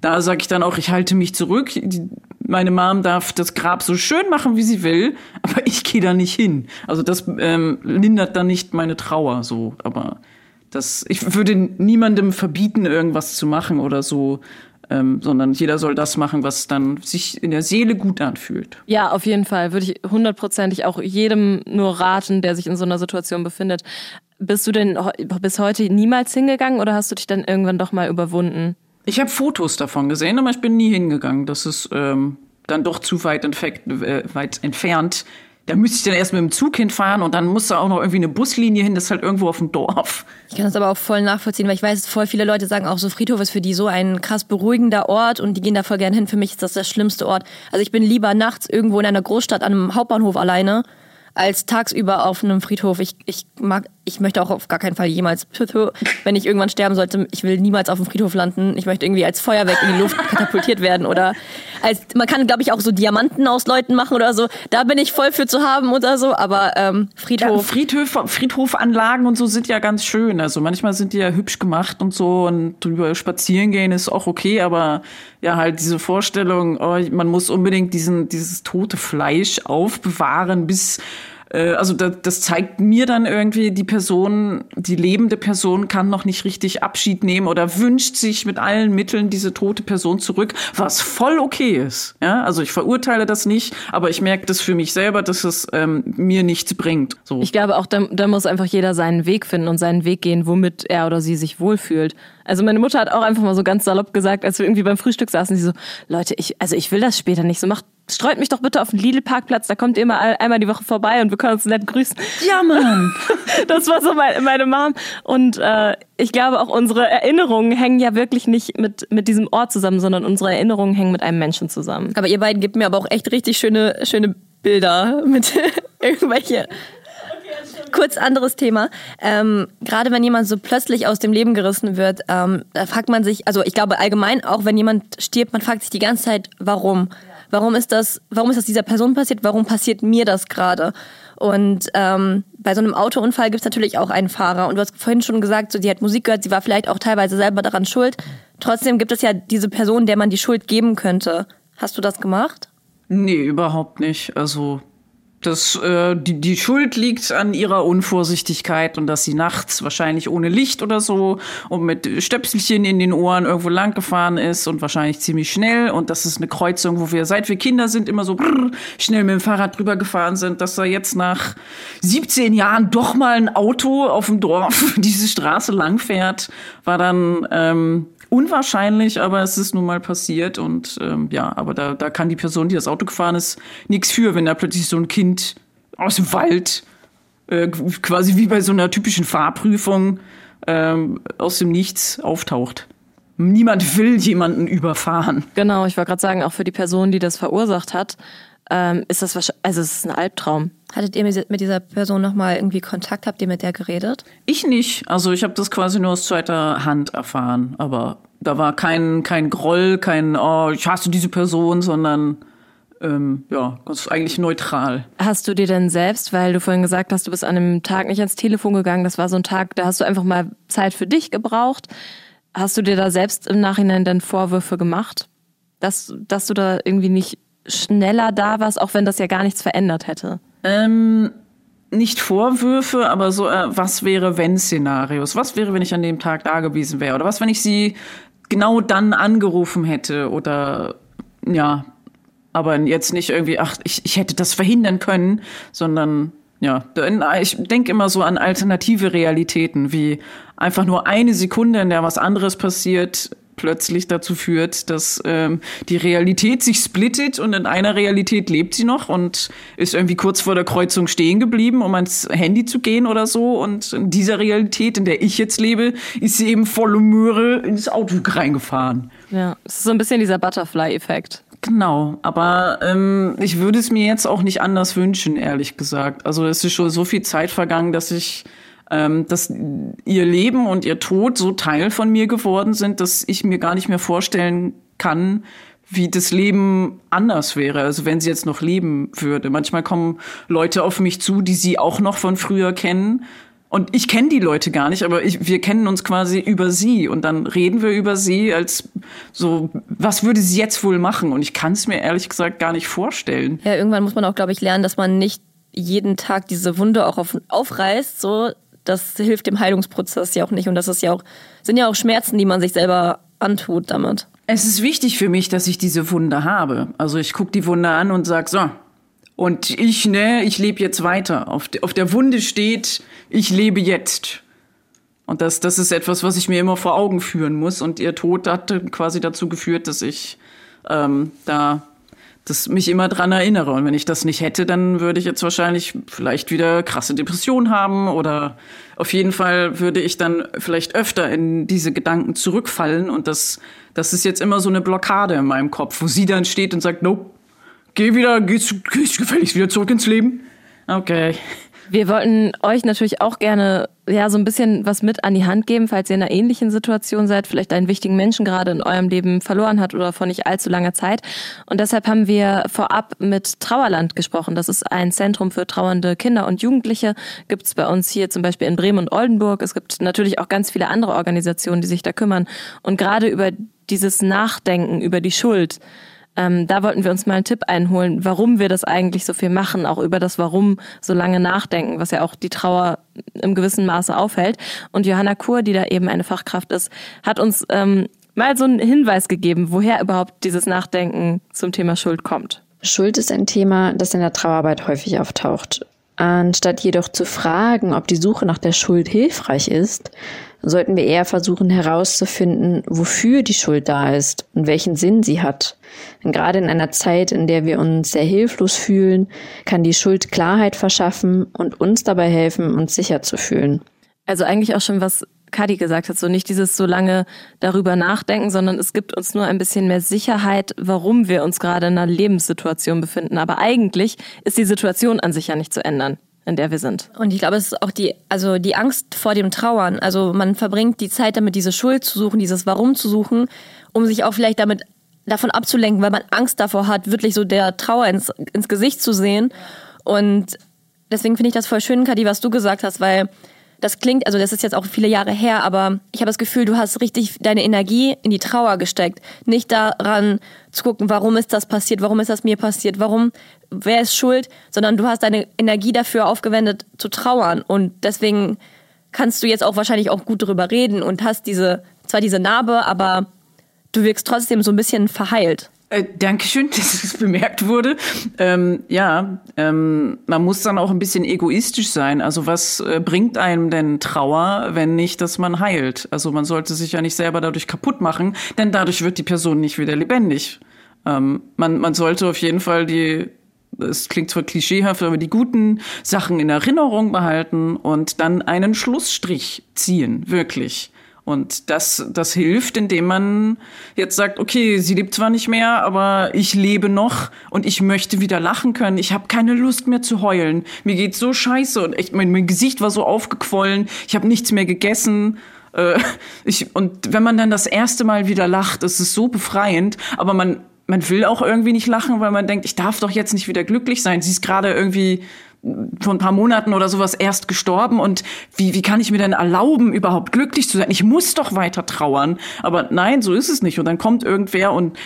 da sage ich dann auch, ich halte mich zurück. Die, meine Mom darf das Grab so schön machen, wie sie will, aber ich gehe da nicht hin. Also das ähm, lindert dann nicht meine Trauer so. Aber das, ich würde niemandem verbieten, irgendwas zu machen oder so ähm, sondern jeder soll das machen, was dann sich in der Seele gut anfühlt.
Ja, auf jeden Fall würde ich hundertprozentig auch jedem nur raten, der sich in so einer Situation befindet. Bist du denn bis heute niemals hingegangen oder hast du dich dann irgendwann doch mal überwunden?
Ich habe Fotos davon gesehen, aber ich bin nie hingegangen. Das ist ähm, dann doch zu weit, äh, weit entfernt da müsste ich dann erst mit dem Zug hinfahren und dann muss da auch noch irgendwie eine Buslinie hin, das ist halt irgendwo auf dem Dorf.
Ich kann das aber auch voll nachvollziehen, weil ich weiß, voll viele Leute sagen auch so, Friedhof ist für die so ein krass beruhigender Ort und die gehen da voll gern hin. Für mich ist das der schlimmste Ort. Also ich bin lieber nachts irgendwo in einer Großstadt an einem Hauptbahnhof alleine, als tagsüber auf einem Friedhof. Ich, ich mag, ich möchte auch auf gar keinen Fall jemals, wenn ich irgendwann sterben sollte, ich will niemals auf dem Friedhof landen. Ich möchte irgendwie als Feuerwerk in die Luft katapultiert werden oder als, man kann, glaube ich, auch so Diamanten aus Leuten machen oder so. Da bin ich voll für zu haben oder so, aber ähm, Friedhof. Ja,
Friedhof, Friedhofanlagen und so sind ja ganz schön. Also manchmal sind die ja hübsch gemacht und so und drüber spazieren gehen ist auch okay, aber ja, halt diese Vorstellung, oh, man muss unbedingt diesen, dieses tote Fleisch aufbewahren, bis also das, das zeigt mir dann irgendwie, die Person, die lebende Person kann noch nicht richtig Abschied nehmen oder wünscht sich mit allen Mitteln diese tote Person zurück, was voll okay ist. Ja, also ich verurteile das nicht, aber ich merke das für mich selber, dass es ähm, mir nichts bringt. So.
Ich glaube auch, da, da muss einfach jeder seinen Weg finden und seinen Weg gehen, womit er oder sie sich wohlfühlt. Also meine Mutter hat auch einfach mal so ganz salopp gesagt, als wir irgendwie beim Frühstück saßen, sie so, Leute, ich, also ich will das später nicht, so macht streut mich doch bitte auf den Lidl-Parkplatz, da kommt ihr immer einmal die Woche vorbei und wir können uns nett grüßen.
Ja, Mann.
Das war so meine, meine Mom. Und äh, ich glaube auch unsere Erinnerungen hängen ja wirklich nicht mit, mit diesem Ort zusammen, sondern unsere Erinnerungen hängen mit einem Menschen zusammen.
Aber ihr beiden gebt mir aber auch echt richtig schöne, schöne Bilder mit irgendwelche kurz anderes Thema. Ähm, Gerade wenn jemand so plötzlich aus dem Leben gerissen wird, ähm, da fragt man sich, also ich glaube allgemein auch, wenn jemand stirbt, man fragt sich die ganze Zeit, warum? Warum ist das, warum ist das dieser Person passiert? Warum passiert mir das gerade? Und ähm, bei so einem Autounfall gibt es natürlich auch einen Fahrer. Und du hast vorhin schon gesagt, so, die hat Musik gehört, sie war vielleicht auch teilweise selber daran schuld. Trotzdem gibt es ja diese Person, der man die Schuld geben könnte. Hast du das gemacht?
Nee, überhaupt nicht. Also das, äh, die, die Schuld liegt an ihrer Unvorsichtigkeit und dass sie nachts wahrscheinlich ohne Licht oder so und mit Stöpselchen in den Ohren irgendwo lang gefahren ist und wahrscheinlich ziemlich schnell. Und das ist eine Kreuzung, wo wir seit wir Kinder sind immer so brrr, schnell mit dem Fahrrad drüber gefahren sind, dass da jetzt nach 17 Jahren doch mal ein Auto auf dem Dorf diese Straße lang fährt, war dann ähm, unwahrscheinlich, aber es ist nun mal passiert und ähm, ja, aber da, da kann die Person, die das Auto gefahren ist, nichts für, wenn da plötzlich so ein Kind aus dem Wald äh, quasi wie bei so einer typischen Fahrprüfung ähm, aus dem Nichts auftaucht. Niemand will jemanden überfahren.
Genau, ich wollte gerade sagen, auch für die Person, die das verursacht hat, ähm, ist das wahrscheinlich, also es ist ein Albtraum.
Hattet ihr mit dieser Person nochmal irgendwie Kontakt? Habt ihr mit der geredet?
Ich nicht. Also ich habe das quasi nur aus zweiter Hand erfahren. Aber da war kein, kein Groll, kein, oh, ich hasse diese Person, sondern ähm, ja, ganz eigentlich neutral.
Hast du dir denn selbst, weil du vorhin gesagt hast, du bist an einem Tag nicht ans Telefon gegangen, das war so ein Tag, da hast du einfach mal Zeit für dich gebraucht. Hast du dir da selbst im Nachhinein dann Vorwürfe gemacht? Dass, dass du da irgendwie nicht schneller da warst, auch wenn das ja gar nichts verändert hätte?
Ähm, nicht Vorwürfe, aber so, äh, was wäre wenn Szenarios? Was wäre, wenn ich an dem Tag da gewesen wäre? Oder was, wenn ich sie genau dann angerufen hätte? Oder ja, aber jetzt nicht irgendwie, ach, ich, ich hätte das verhindern können, sondern ja, ich denke immer so an alternative Realitäten, wie einfach nur eine Sekunde, in der was anderes passiert, plötzlich dazu führt, dass ähm, die Realität sich splittet und in einer Realität lebt sie noch und ist irgendwie kurz vor der Kreuzung stehen geblieben, um ans Handy zu gehen oder so. Und in dieser Realität, in der ich jetzt lebe, ist sie eben volle Möhre ins Auto reingefahren.
Ja, es ist so ein bisschen dieser Butterfly-Effekt.
Genau, aber ähm, ich würde es mir jetzt auch nicht anders wünschen, ehrlich gesagt. Also es ist schon so viel Zeit vergangen, dass ich ähm, dass ihr Leben und ihr Tod so Teil von mir geworden sind, dass ich mir gar nicht mehr vorstellen kann, wie das Leben anders wäre, also wenn sie jetzt noch leben würde. Manchmal kommen Leute auf mich zu, die sie auch noch von früher kennen. Und ich kenne die Leute gar nicht, aber ich, wir kennen uns quasi über sie. Und dann reden wir über sie als so, was würde sie jetzt wohl machen? Und ich kann es mir ehrlich gesagt gar nicht vorstellen.
Ja, irgendwann muss man auch, glaube ich, lernen, dass man nicht jeden Tag diese Wunde auch auf, aufreißt, so, das hilft dem Heilungsprozess ja auch nicht. Und das ist ja auch, sind ja auch Schmerzen, die man sich selber antut damit.
Es ist wichtig für mich, dass ich diese Wunde habe. Also ich gucke die Wunde an und sag so. Und ich, ne, ich lebe jetzt weiter. Auf, auf der Wunde steht, ich lebe jetzt. Und das, das ist etwas, was ich mir immer vor Augen führen muss. Und ihr Tod hat quasi dazu geführt, dass ich ähm, da das mich immer dran erinnere. Und wenn ich das nicht hätte, dann würde ich jetzt wahrscheinlich vielleicht wieder krasse Depression haben oder auf jeden Fall würde ich dann vielleicht öfter in diese Gedanken zurückfallen. Und das, das ist jetzt immer so eine Blockade in meinem Kopf, wo sie dann steht und sagt, nope, geh wieder, geh, geh gefälligst wieder zurück ins Leben. Okay.
Wir wollten euch natürlich auch gerne ja so ein bisschen was mit an die Hand geben, falls ihr in einer ähnlichen Situation seid, vielleicht einen wichtigen Menschen gerade in eurem Leben verloren hat oder vor nicht allzu langer Zeit. Und deshalb haben wir vorab mit Trauerland gesprochen. Das ist ein Zentrum für trauernde Kinder und Jugendliche. Gibt es bei uns hier zum Beispiel in Bremen und Oldenburg. Es gibt natürlich auch ganz viele andere Organisationen, die sich da kümmern. Und gerade über dieses Nachdenken über die Schuld ähm, da wollten wir uns mal einen Tipp einholen, warum wir das eigentlich so viel machen, auch über das Warum so lange nachdenken, was ja auch die Trauer im gewissen Maße aufhält. Und Johanna Kur, die da eben eine Fachkraft ist, hat uns ähm, mal so einen Hinweis gegeben, woher überhaupt dieses Nachdenken zum Thema Schuld kommt.
Schuld ist ein Thema, das in der Trauerarbeit häufig auftaucht. Anstatt jedoch zu fragen, ob die Suche nach der Schuld hilfreich ist, sollten wir eher versuchen herauszufinden, wofür die Schuld da ist und welchen Sinn sie hat. Denn gerade in einer Zeit, in der wir uns sehr hilflos fühlen, kann die Schuld Klarheit verschaffen und uns dabei helfen, uns sicher zu fühlen.
Also eigentlich auch schon was Kadi gesagt hat, so nicht dieses so lange darüber nachdenken, sondern es gibt uns nur ein bisschen mehr Sicherheit, warum wir uns gerade in einer Lebenssituation befinden. Aber eigentlich ist die Situation an sich ja nicht zu ändern in der wir sind.
Und ich glaube, es ist auch die, also die Angst vor dem Trauern. Also man verbringt die Zeit damit, diese Schuld zu suchen, dieses Warum zu suchen, um sich auch vielleicht damit davon abzulenken, weil man Angst davor hat, wirklich so der Trauer ins, ins Gesicht zu sehen. Und deswegen finde ich das voll schön, Kadi, was du gesagt hast, weil das klingt, also das ist jetzt auch viele Jahre her, aber ich habe das Gefühl, du hast richtig deine Energie in die Trauer gesteckt. Nicht daran zu gucken, warum ist das passiert, warum ist das mir passiert, warum, wer ist schuld, sondern du hast deine Energie dafür aufgewendet zu trauern. Und deswegen kannst du jetzt auch wahrscheinlich auch gut darüber reden und hast diese, zwar diese Narbe, aber du wirkst trotzdem so ein bisschen verheilt.
Äh, Dankeschön, dass es bemerkt wurde. Ähm, ja, ähm, man muss dann auch ein bisschen egoistisch sein. Also was äh, bringt einem denn Trauer, wenn nicht, dass man heilt? Also man sollte sich ja nicht selber dadurch kaputt machen, denn dadurch wird die Person nicht wieder lebendig. Ähm, man, man sollte auf jeden Fall die es klingt zwar klischeehaft, aber die guten Sachen in Erinnerung behalten und dann einen Schlussstrich ziehen, wirklich. Und das, das hilft, indem man jetzt sagt, okay, sie lebt zwar nicht mehr, aber ich lebe noch und ich möchte wieder lachen können. Ich habe keine Lust mehr zu heulen. Mir geht's so scheiße und echt, mein, mein Gesicht war so aufgequollen. Ich habe nichts mehr gegessen. Äh, ich, und wenn man dann das erste Mal wieder lacht, ist es so befreiend. Aber man, man will auch irgendwie nicht lachen, weil man denkt, ich darf doch jetzt nicht wieder glücklich sein. Sie ist gerade irgendwie vor ein paar Monaten oder sowas erst gestorben und wie, wie kann ich mir denn erlauben, überhaupt glücklich zu sein? Ich muss doch weiter trauern. Aber nein, so ist es nicht. Und dann kommt irgendwer und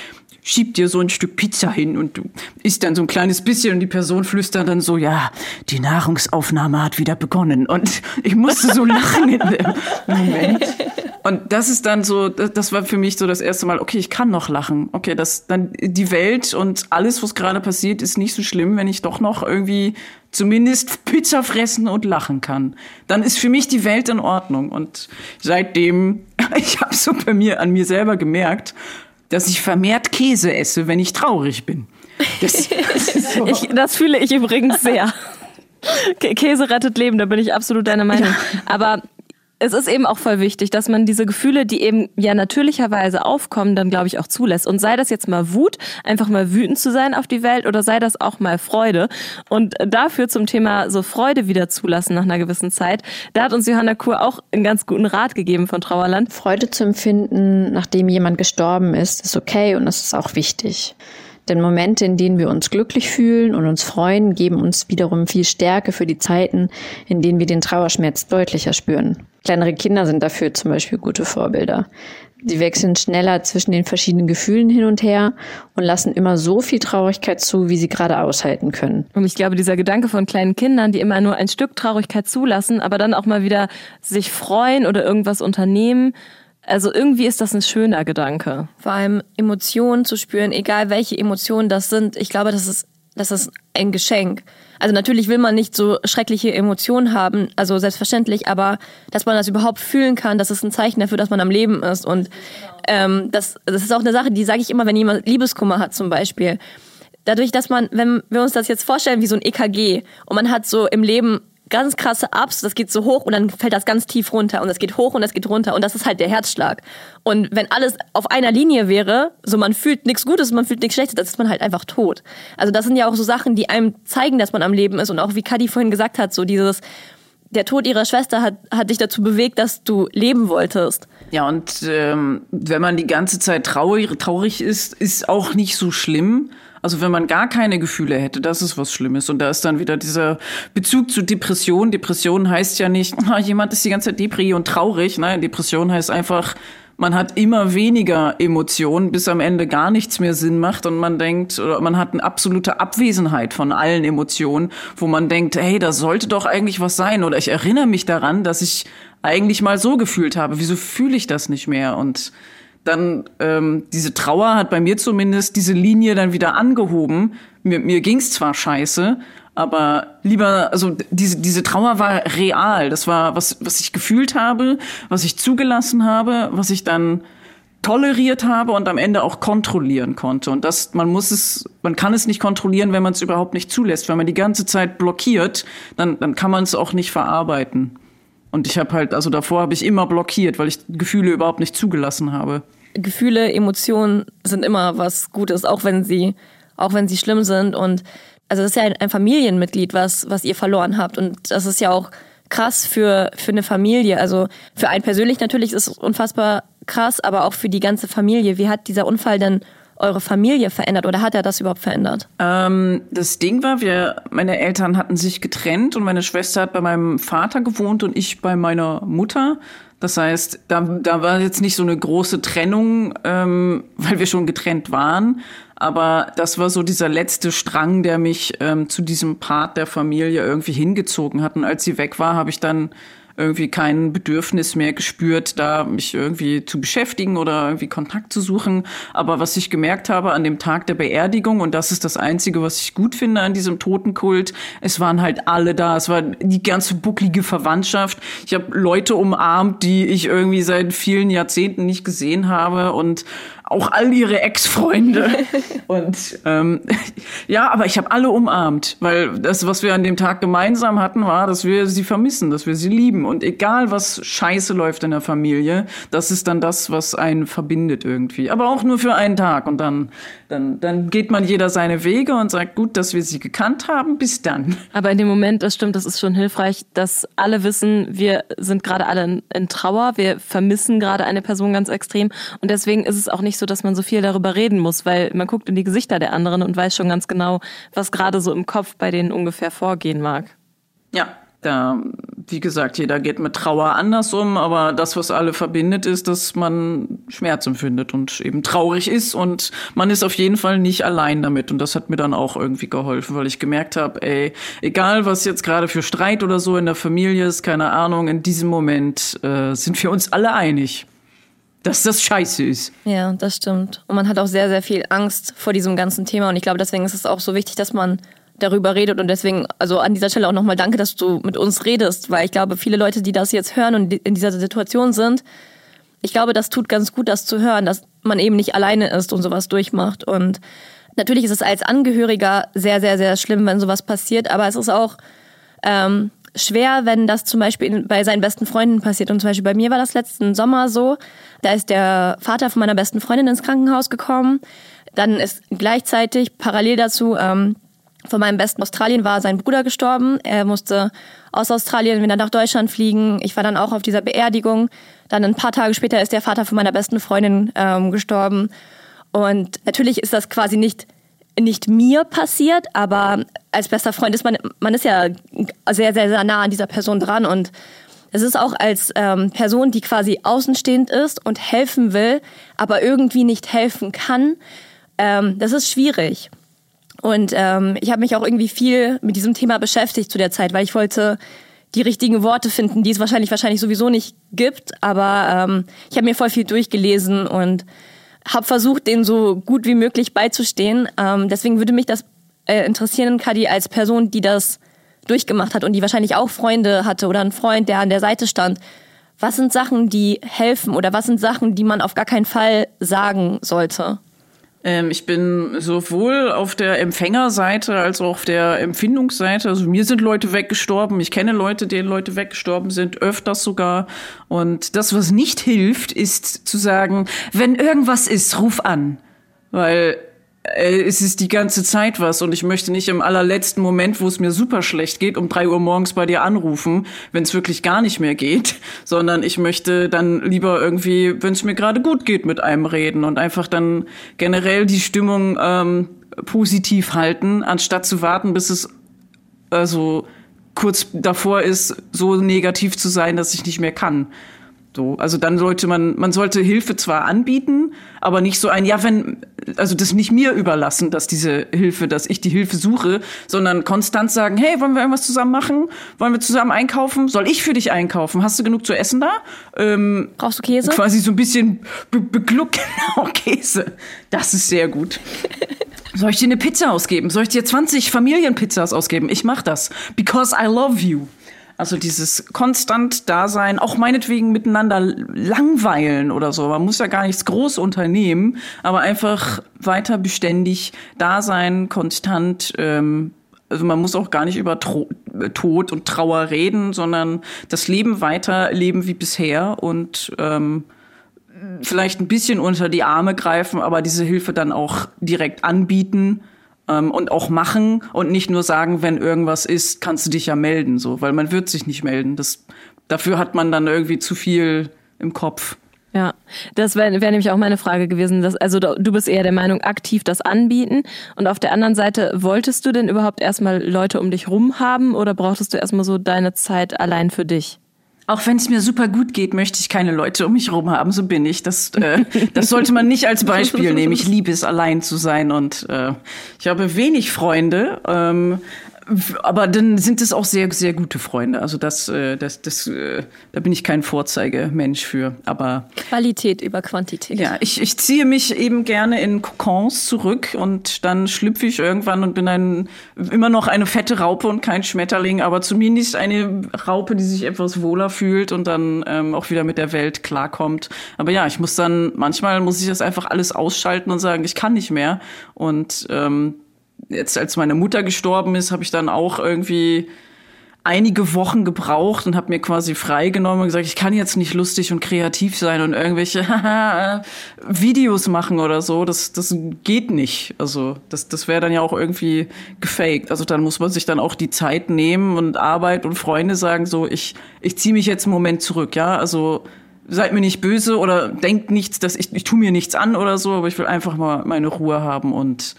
schiebt dir so ein Stück Pizza hin und du isst dann so ein kleines bisschen und die Person flüstert dann so, ja, die Nahrungsaufnahme hat wieder begonnen. Und ich musste so lachen in dem Moment. Und das ist dann so, das war für mich so das erste Mal, okay, ich kann noch lachen. Okay, das dann die Welt und alles, was gerade passiert, ist nicht so schlimm, wenn ich doch noch irgendwie zumindest Pizza fressen und lachen kann. Dann ist für mich die Welt in Ordnung. Und seitdem, ich habe so bei mir an mir selber gemerkt, dass ich vermehrt Käse esse, wenn ich traurig bin.
Das, so. ich, das fühle ich übrigens sehr. Käse rettet Leben, da bin ich absolut deiner Meinung. Ja. Aber es ist eben auch voll wichtig, dass man diese Gefühle, die eben ja natürlicherweise aufkommen, dann glaube ich auch zulässt. Und sei das jetzt mal Wut, einfach mal wütend zu sein auf die Welt oder sei das auch mal Freude. Und dafür zum Thema so Freude wieder zulassen nach einer gewissen Zeit, da hat uns Johanna Kur auch einen ganz guten Rat gegeben von Trauerland.
Freude zu empfinden, nachdem jemand gestorben ist, ist okay und das ist auch wichtig. Denn Momente, in denen wir uns glücklich fühlen und uns freuen, geben uns wiederum viel Stärke für die Zeiten, in denen wir den Trauerschmerz deutlicher spüren. Kleinere Kinder sind dafür zum Beispiel gute Vorbilder. Sie wechseln schneller zwischen den verschiedenen Gefühlen hin und her und lassen immer so viel Traurigkeit zu, wie sie gerade aushalten können.
Und ich glaube, dieser Gedanke von kleinen Kindern, die immer nur ein Stück Traurigkeit zulassen, aber dann auch mal wieder sich freuen oder irgendwas unternehmen, also irgendwie ist das ein schöner Gedanke.
Vor allem Emotionen zu spüren, egal welche Emotionen das sind. Ich glaube, das ist, das ist ein Geschenk. Also natürlich will man nicht so schreckliche Emotionen haben, also selbstverständlich, aber dass man das überhaupt fühlen kann, das ist ein Zeichen dafür, dass man am Leben ist. Und ähm, das, das ist auch eine Sache, die sage ich immer, wenn jemand Liebeskummer hat zum Beispiel. Dadurch, dass man, wenn wir uns das jetzt vorstellen wie so ein EKG und man hat so im Leben ganz krasse Ups, das geht so hoch und dann fällt das ganz tief runter und es geht hoch und es geht runter und das ist halt der Herzschlag. Und wenn alles auf einer Linie wäre, so man fühlt nichts Gutes, man fühlt nichts Schlechtes, dann ist man halt einfach tot. Also das sind ja auch so Sachen, die einem zeigen, dass man am Leben ist und auch wie Kadi vorhin gesagt hat, so dieses der Tod ihrer Schwester hat, hat dich dazu bewegt, dass du leben wolltest.
Ja, und ähm, wenn man die ganze Zeit traurig, traurig ist, ist auch nicht so schlimm. Also wenn man gar keine Gefühle hätte, das ist was Schlimmes. Und da ist dann wieder dieser Bezug zu Depression. Depression heißt ja nicht, ah, jemand ist die ganze Zeit depri und traurig. Nein, Depression heißt einfach, man hat immer weniger Emotionen, bis am Ende gar nichts mehr Sinn macht und man denkt, oder man hat eine absolute Abwesenheit von allen Emotionen, wo man denkt, hey, da sollte doch eigentlich was sein. Oder ich erinnere mich daran, dass ich eigentlich mal so gefühlt habe. Wieso fühle ich das nicht mehr? Und dann ähm, diese Trauer hat bei mir zumindest diese Linie dann wieder angehoben. Mir, mir ging's zwar scheiße, Aber lieber, also diese, diese Trauer war real. Das war was, was ich gefühlt habe, was ich zugelassen habe, was ich dann toleriert habe und am Ende auch kontrollieren konnte. Und das, man muss es, man kann es nicht kontrollieren, wenn man es überhaupt nicht zulässt. Wenn man die ganze Zeit blockiert, dann, dann kann man es auch nicht verarbeiten. Und ich habe halt, also davor habe ich immer blockiert, weil ich Gefühle überhaupt nicht zugelassen habe.
Gefühle, Emotionen sind immer was Gutes, auch wenn sie, auch wenn sie schlimm sind. Und also das ist ja ein Familienmitglied, was, was ihr verloren habt. Und das ist ja auch krass für, für eine Familie. Also für einen persönlich natürlich ist es unfassbar krass, aber auch für die ganze Familie. Wie hat dieser Unfall denn eure Familie verändert oder hat er das überhaupt verändert?
Ähm, das Ding war, wir, meine Eltern hatten sich getrennt und meine Schwester hat bei meinem Vater gewohnt und ich bei meiner Mutter. Das heißt, da, da war jetzt nicht so eine große Trennung, ähm, weil wir schon getrennt waren. Aber das war so dieser letzte Strang, der mich ähm, zu diesem Part der Familie irgendwie hingezogen hat. Und als sie weg war, habe ich dann irgendwie kein Bedürfnis mehr gespürt, da mich irgendwie zu beschäftigen oder irgendwie Kontakt zu suchen. Aber was ich gemerkt habe an dem Tag der Beerdigung, und das ist das Einzige, was ich gut finde an diesem Totenkult, es waren halt alle da. Es war die ganze bucklige Verwandtschaft. Ich habe Leute umarmt, die ich irgendwie seit vielen Jahrzehnten nicht gesehen habe und auch all ihre Ex-Freunde. und ähm, ja, aber ich habe alle umarmt, weil das, was wir an dem Tag gemeinsam hatten, war, dass wir sie vermissen, dass wir sie lieben. Und egal, was scheiße läuft in der Familie, das ist dann das, was einen verbindet irgendwie. Aber auch nur für einen Tag. Und dann, dann, dann geht man jeder seine Wege und sagt, gut, dass wir sie gekannt haben, bis dann.
Aber in dem Moment, das stimmt, das ist schon hilfreich, dass alle wissen, wir sind gerade alle in, in Trauer, wir vermissen gerade eine Person ganz extrem. Und deswegen ist es auch nicht nicht so, dass man so viel darüber reden muss, weil man guckt in die Gesichter der anderen und weiß schon ganz genau, was gerade so im Kopf bei denen ungefähr vorgehen mag.
Ja, da, wie gesagt, jeder geht mit Trauer anders um, aber das, was alle verbindet, ist, dass man Schmerz empfindet und eben traurig ist und man ist auf jeden Fall nicht allein damit. Und das hat mir dann auch irgendwie geholfen, weil ich gemerkt habe, ey, egal was jetzt gerade für Streit oder so in der Familie ist, keine Ahnung, in diesem Moment äh, sind wir uns alle einig dass das scheiße ist.
Ja, das stimmt. Und man hat auch sehr, sehr viel Angst vor diesem ganzen Thema. Und ich glaube, deswegen ist es auch so wichtig, dass man darüber redet. Und deswegen, also an dieser Stelle auch nochmal danke, dass du mit uns redest, weil ich glaube, viele Leute, die das jetzt hören und in dieser Situation sind, ich glaube, das tut ganz gut, das zu hören, dass man eben nicht alleine ist und sowas durchmacht. Und natürlich ist es als Angehöriger sehr, sehr, sehr schlimm, wenn sowas passiert, aber es ist auch ähm, schwer, wenn das zum Beispiel bei seinen besten Freunden passiert. Und zum Beispiel bei mir war das letzten Sommer so. Da ist der Vater von meiner besten Freundin ins Krankenhaus gekommen. Dann ist gleichzeitig parallel dazu ähm, von meinem besten Australien war sein Bruder gestorben. Er musste aus Australien wieder nach Deutschland fliegen. Ich war dann auch auf dieser Beerdigung. Dann ein paar Tage später ist der Vater von meiner besten Freundin ähm, gestorben. Und natürlich ist das quasi nicht nicht mir passiert, aber als bester Freund ist man, man ist ja sehr, sehr, sehr nah an dieser Person dran und es ist auch als ähm, Person, die quasi außenstehend ist und helfen will, aber irgendwie nicht helfen kann, ähm, das ist schwierig. Und ähm, ich habe mich auch irgendwie viel mit diesem Thema beschäftigt zu der Zeit, weil ich wollte die richtigen Worte finden, die es wahrscheinlich wahrscheinlich sowieso nicht gibt. Aber ähm, ich habe mir voll viel durchgelesen und habe versucht, denen so gut wie möglich beizustehen. Ähm, deswegen würde mich das äh, interessieren, Kadi, als Person, die das durchgemacht hat und die wahrscheinlich auch Freunde hatte oder einen Freund, der an der Seite stand. Was sind Sachen, die helfen oder was sind Sachen, die man auf gar keinen Fall sagen sollte?
Ähm, ich bin sowohl auf der Empfängerseite als auch auf der Empfindungsseite. Also mir sind Leute weggestorben. Ich kenne Leute, denen Leute weggestorben sind, öfters sogar. Und das, was nicht hilft, ist zu sagen, wenn irgendwas ist, ruf an. Weil äh, es ist die ganze Zeit was und ich möchte nicht im allerletzten Moment, wo es mir super schlecht geht, um drei Uhr morgens bei dir anrufen, wenn es wirklich gar nicht mehr geht, sondern ich möchte dann lieber irgendwie, wenn es mir gerade gut geht, mit einem reden und einfach dann generell die Stimmung ähm, positiv halten, anstatt zu warten, bis es also kurz davor ist, so negativ zu sein, dass ich nicht mehr kann. So, also dann sollte man, man sollte Hilfe zwar anbieten, aber nicht so ein, ja, wenn, also das nicht mir überlassen, dass diese Hilfe, dass ich die Hilfe suche, sondern konstant sagen, hey, wollen wir irgendwas zusammen machen? Wollen wir zusammen einkaufen? Soll ich für dich einkaufen? Hast du genug zu essen da?
Ähm, Brauchst du Käse?
Quasi so ein bisschen be begluck, genau, Käse. Das ist sehr gut. Soll ich dir eine Pizza ausgeben? Soll ich dir 20 Familienpizzas ausgeben? Ich mach das. Because I love you. Also dieses konstant Dasein, auch meinetwegen miteinander langweilen oder so. Man muss ja gar nichts groß unternehmen, aber einfach weiter beständig da sein, konstant. Ähm, also man muss auch gar nicht über Tro Tod und Trauer reden, sondern das Leben weiterleben wie bisher und ähm, vielleicht ein bisschen unter die Arme greifen, aber diese Hilfe dann auch direkt anbieten ähm, und auch machen und nicht nur sagen, wenn irgendwas ist, kannst du dich ja melden, so, weil man wird sich nicht melden. Das, dafür hat man dann irgendwie zu viel im Kopf.
Ja, das wäre wär nämlich auch meine Frage gewesen. Dass, also du bist eher der Meinung, aktiv das anbieten. Und auf der anderen Seite, wolltest du denn überhaupt erstmal Leute um dich rum haben oder brauchtest du erstmal so deine Zeit allein für dich?
Auch wenn es mir super gut geht, möchte ich keine Leute um mich herum haben. So bin ich. Das, äh, das sollte man nicht als Beispiel nehmen. Ich liebe es, allein zu sein und äh, ich habe wenig Freunde. Ähm, aber dann sind es auch sehr, sehr gute Freunde. Also das, äh, das, das, äh, da bin ich kein Vorzeigemensch für. Aber
Qualität über Quantität.
Ja, ich, ich ziehe mich eben gerne in Kokons zurück und dann schlüpfe ich irgendwann und bin ein, immer noch eine fette Raupe und kein Schmetterling, aber zumindest eine Raupe, die sich etwas wohler fühlt und dann ähm, auch wieder mit der Welt klarkommt. Aber ja, ich muss dann, manchmal muss ich das einfach alles ausschalten und sagen, ich kann nicht mehr. Und ähm, jetzt als meine Mutter gestorben ist, habe ich dann auch irgendwie einige Wochen gebraucht und habe mir quasi freigenommen und gesagt, ich kann jetzt nicht lustig und kreativ sein und irgendwelche Videos machen oder so. Das, das geht nicht. Also das, das wäre dann ja auch irgendwie gefaked. Also dann muss man sich dann auch die Zeit nehmen und Arbeit und Freunde sagen so, ich, ich ziehe mich jetzt einen Moment zurück. Ja, also seid mir nicht böse oder denkt nichts, dass ich, ich tu mir nichts an oder so, aber ich will einfach mal meine Ruhe haben und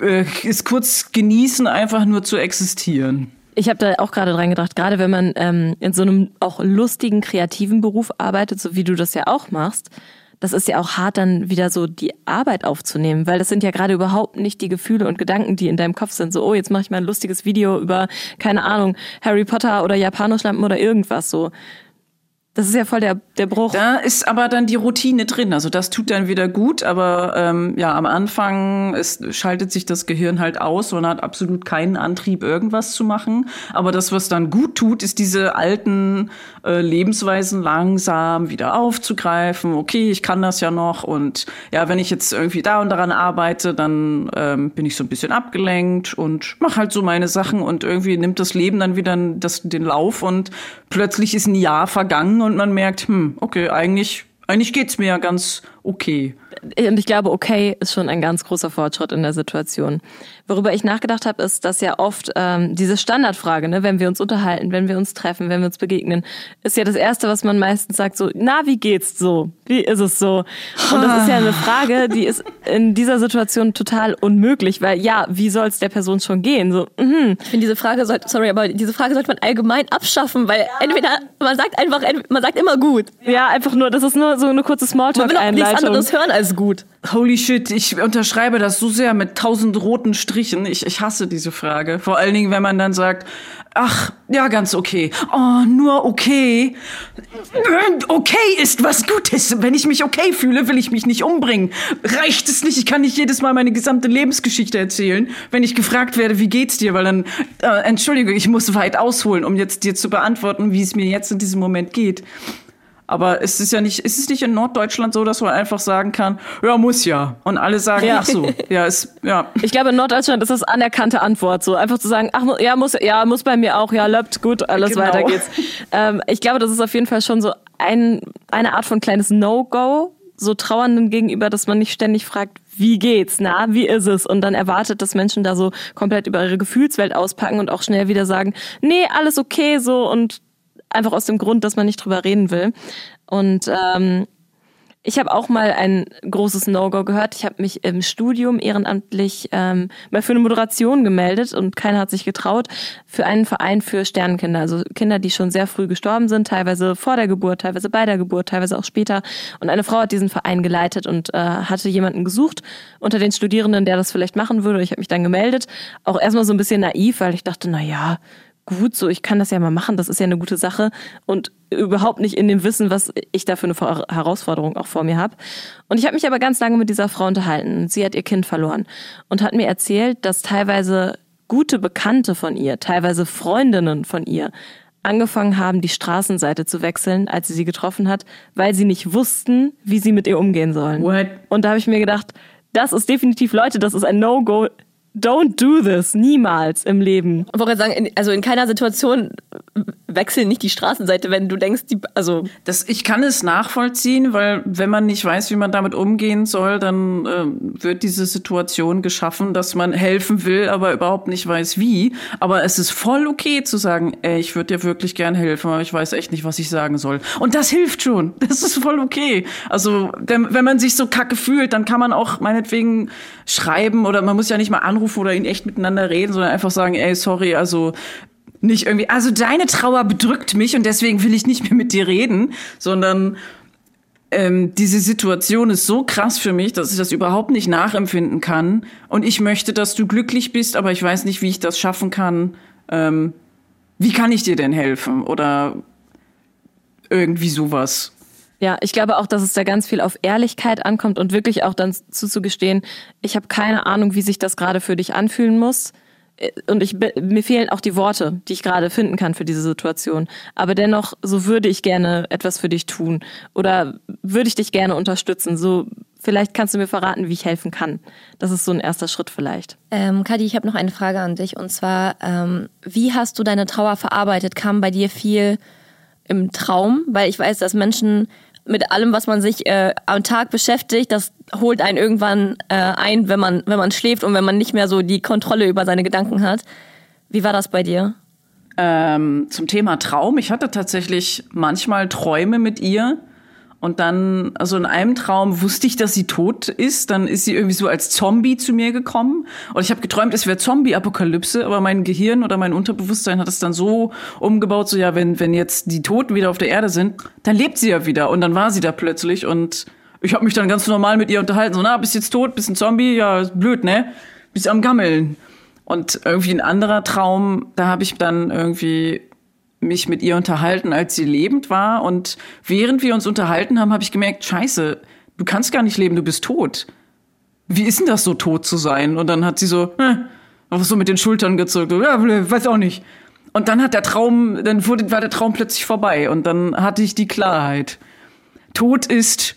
äh, ist kurz genießen, einfach nur zu existieren.
Ich habe da auch gerade dran gedacht, gerade wenn man ähm, in so einem auch lustigen, kreativen Beruf arbeitet, so wie du das ja auch machst, das ist ja auch hart, dann wieder so die Arbeit aufzunehmen, weil das sind ja gerade überhaupt nicht die Gefühle und Gedanken, die in deinem Kopf sind. So, oh, jetzt mache ich mal ein lustiges Video über, keine Ahnung, Harry Potter oder Japanoschlampen oder irgendwas so. Das ist ja voll der, der Bruch.
Da ist aber dann die Routine drin. Also das tut dann wieder gut, aber ähm, ja, am Anfang ist, schaltet sich das Gehirn halt aus und hat absolut keinen Antrieb, irgendwas zu machen. Aber das, was dann gut tut, ist diese alten äh, Lebensweisen langsam wieder aufzugreifen. Okay, ich kann das ja noch. Und ja, wenn ich jetzt irgendwie da und daran arbeite, dann ähm, bin ich so ein bisschen abgelenkt und mache halt so meine Sachen und irgendwie nimmt das Leben dann wieder das, den Lauf und plötzlich ist ein Jahr vergangen und man merkt, hm, okay, eigentlich, eigentlich geht's mir ja ganz okay.
Und ich glaube, okay ist schon ein ganz großer Fortschritt in der Situation. Worüber ich nachgedacht habe, ist, dass ja oft ähm, diese Standardfrage, ne, wenn wir uns unterhalten, wenn wir uns treffen, wenn wir uns begegnen, ist ja das Erste, was man meistens sagt, so, na, wie geht's so? Wie ist es so? Und das ist ja eine Frage, die ist in dieser Situation total unmöglich, weil ja, wie soll es der Person schon gehen? So,
mhm. Ich finde diese Frage sollte, sorry, aber diese Frage sollte man allgemein abschaffen, weil entweder man sagt einfach, man sagt immer gut.
Ja, einfach nur, das ist nur so eine kurze Smalltalk-Einleitung
anderes hören als gut.
Holy shit, ich unterschreibe das so sehr mit tausend roten Strichen. Ich, ich hasse diese Frage. Vor allen Dingen, wenn man dann sagt, ach, ja, ganz okay. Oh, nur okay. Okay ist was Gutes. Wenn ich mich okay fühle, will ich mich nicht umbringen. Reicht es nicht? Ich kann nicht jedes Mal meine gesamte Lebensgeschichte erzählen, wenn ich gefragt werde, wie geht's dir? Weil dann, äh, Entschuldige, ich muss weit ausholen, um jetzt dir zu beantworten, wie es mir jetzt in diesem Moment geht. Aber es ist ja nicht, ist es nicht in Norddeutschland so, dass man einfach sagen kann, ja, muss ja. Und alle sagen, ja. ach so, ja, ist, ja.
Ich glaube, in Norddeutschland ist das anerkannte Antwort so. Einfach zu sagen, ach, ja, muss, ja, muss bei mir auch, ja, läuft, gut, alles genau. weiter geht's. Ähm, ich glaube, das ist auf jeden Fall schon so ein, eine Art von kleines No-Go, so Trauernden gegenüber, dass man nicht ständig fragt, wie geht's, na, wie ist es? Und dann erwartet, dass Menschen da so komplett über ihre Gefühlswelt auspacken und auch schnell wieder sagen, nee, alles okay, so und einfach aus dem Grund, dass man nicht drüber reden will. Und ähm, ich habe auch mal ein großes No-Go gehört. Ich habe mich im Studium ehrenamtlich ähm, mal für eine Moderation gemeldet und keiner hat sich getraut für einen Verein für Sternenkinder, also Kinder, die schon sehr früh gestorben sind, teilweise vor der Geburt, teilweise bei der Geburt, teilweise auch später. Und eine Frau hat diesen Verein geleitet und äh, hatte jemanden gesucht unter den Studierenden, der das vielleicht machen würde. Ich habe mich dann gemeldet, auch erstmal so ein bisschen naiv, weil ich dachte, na ja, gut, so ich kann das ja mal machen, das ist ja eine gute Sache und überhaupt nicht in dem Wissen, was ich da für eine Herausforderung auch vor mir habe. Und ich habe mich aber ganz lange mit dieser Frau unterhalten. Sie hat ihr Kind verloren und hat mir erzählt, dass teilweise gute Bekannte von ihr, teilweise Freundinnen von ihr, angefangen haben, die Straßenseite zu wechseln, als sie sie getroffen hat, weil sie nicht wussten, wie sie mit ihr umgehen sollen.
What?
Und da habe ich mir gedacht, das ist definitiv, Leute, das ist ein No-Go Don't do this. Niemals im Leben.
Ich wollte sagen, also in keiner Situation wechseln nicht die Straßenseite, wenn du denkst, die, also.
Das, ich kann es nachvollziehen, weil wenn man nicht weiß, wie man damit umgehen soll, dann äh, wird diese Situation geschaffen, dass man helfen will, aber überhaupt nicht weiß wie. Aber es ist voll okay zu sagen, ey, ich würde dir wirklich gern helfen, aber ich weiß echt nicht, was ich sagen soll. Und das hilft schon. Das ist voll okay. Also, wenn man sich so kacke fühlt, dann kann man auch meinetwegen schreiben oder man muss ja nicht mal anrufen oder in echt miteinander reden, sondern einfach sagen, ey, sorry, also nicht irgendwie, also deine Trauer bedrückt mich und deswegen will ich nicht mehr mit dir reden, sondern ähm, diese Situation ist so krass für mich, dass ich das überhaupt nicht nachempfinden kann. Und ich möchte, dass du glücklich bist, aber ich weiß nicht, wie ich das schaffen kann. Ähm, wie kann ich dir denn helfen? Oder irgendwie sowas.
Ja, ich glaube auch, dass es da ganz viel auf Ehrlichkeit ankommt und wirklich auch dann zuzugestehen, ich habe keine Ahnung, wie sich das gerade für dich anfühlen muss. Und ich, mir fehlen auch die Worte, die ich gerade finden kann für diese Situation. Aber dennoch, so würde ich gerne etwas für dich tun. Oder würde ich dich gerne unterstützen. So, vielleicht kannst du mir verraten, wie ich helfen kann. Das ist so ein erster Schritt vielleicht.
Ähm, Kadi, ich habe noch eine Frage an dich. Und zwar, ähm, wie hast du deine Trauer verarbeitet? Kam bei dir viel im Traum? Weil ich weiß, dass Menschen mit allem, was man sich äh, am Tag beschäftigt, das holt einen irgendwann äh, ein, wenn man, wenn man schläft und wenn man nicht mehr so die Kontrolle über seine Gedanken hat. Wie war das bei dir?
Ähm, zum Thema Traum. Ich hatte tatsächlich manchmal Träume mit ihr und dann, also in einem Traum wusste ich, dass sie tot ist. Dann ist sie irgendwie so als Zombie zu mir gekommen. Und ich habe geträumt, es wäre Zombie-Apokalypse, aber mein Gehirn oder mein Unterbewusstsein hat es dann so umgebaut, so ja, wenn, wenn jetzt die Toten wieder auf der Erde sind, dann lebt sie ja wieder. Und dann war sie da plötzlich und ich habe mich dann ganz normal mit ihr unterhalten. So, na, bist jetzt tot, bist ein Zombie, ja, blöd, ne? Bist am Gammeln. Und irgendwie ein anderer Traum, da habe ich dann irgendwie mich mit ihr unterhalten, als sie lebend war. Und während wir uns unterhalten haben, habe ich gemerkt, scheiße, du kannst gar nicht leben, du bist tot. Wie ist denn das so, tot zu sein? Und dann hat sie so, äh, einfach so mit den Schultern gezuckt. Ja, weiß auch nicht. Und dann hat der Traum, dann wurde, war der Traum plötzlich vorbei. Und dann hatte ich die Klarheit. Tod ist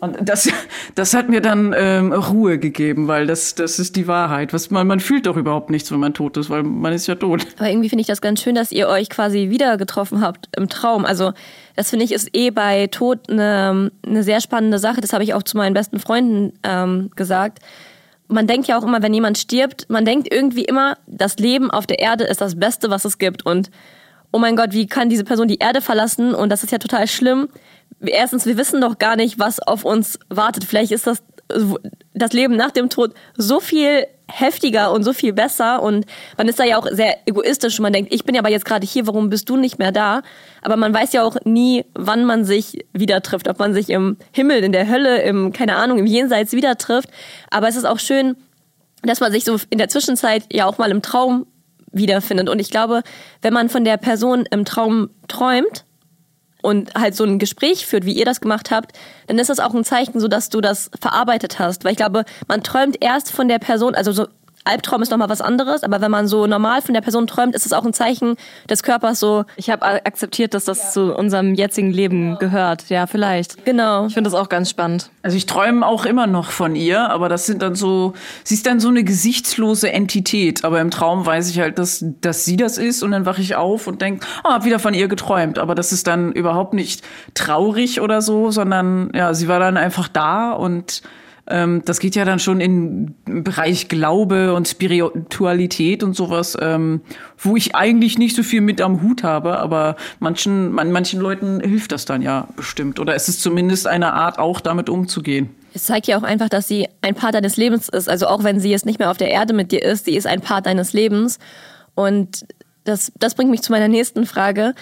Und das, das hat mir dann ähm, Ruhe gegeben, weil das, das ist die Wahrheit. Was man, man fühlt doch überhaupt nichts, wenn man tot ist, weil man ist ja tot.
Aber irgendwie finde ich das ganz schön, dass ihr euch quasi wieder getroffen habt im Traum. Also das finde ich ist eh bei Tod eine, eine sehr spannende Sache. Das habe ich auch zu meinen besten Freunden ähm, gesagt. Man denkt ja auch immer, wenn jemand stirbt, man denkt irgendwie immer, das Leben auf der Erde ist das Beste, was es gibt. Und oh mein Gott, wie kann diese Person die Erde verlassen? Und das ist ja total schlimm erstens, wir wissen doch gar nicht, was auf uns wartet. Vielleicht ist das, das Leben nach dem Tod so viel heftiger und so viel besser und man ist da ja auch sehr egoistisch und man denkt, ich bin ja aber jetzt gerade hier, warum bist du nicht mehr da? Aber man weiß ja auch nie, wann man sich wieder trifft, ob man sich im Himmel, in der Hölle, im, keine Ahnung, im Jenseits wieder trifft. Aber es ist auch schön, dass man sich so in der Zwischenzeit ja auch mal im Traum wiederfindet. Und ich glaube, wenn man von der Person im Traum träumt, und halt so ein Gespräch führt, wie ihr das gemacht habt, dann ist das auch ein Zeichen, so dass du das verarbeitet hast. Weil ich glaube, man träumt erst von der Person, also so Albtraum ist nochmal was anderes, aber wenn man so normal von der Person träumt, ist es auch ein Zeichen des Körpers so.
Ich habe akzeptiert, dass das ja. zu unserem jetzigen Leben gehört. Ja, vielleicht.
Genau.
Ich finde das auch ganz spannend.
Also ich träume auch immer noch von ihr, aber das sind dann so, sie ist dann so eine gesichtslose Entität. Aber im Traum weiß ich halt, dass, dass sie das ist und dann wache ich auf und denke, ah, hab wieder von ihr geträumt. Aber das ist dann überhaupt nicht traurig oder so, sondern ja, sie war dann einfach da und ähm, das geht ja dann schon in Bereich Glaube und Spiritualität und sowas, ähm, wo ich eigentlich nicht so viel mit am Hut habe, aber manchen, man, manchen Leuten hilft das dann ja bestimmt. Oder es ist zumindest eine Art, auch damit umzugehen.
Es zeigt ja auch einfach, dass sie ein Part deines Lebens ist. Also auch wenn sie jetzt nicht mehr auf der Erde mit dir ist, sie ist ein Part deines Lebens. Und das, das bringt mich zu meiner nächsten Frage.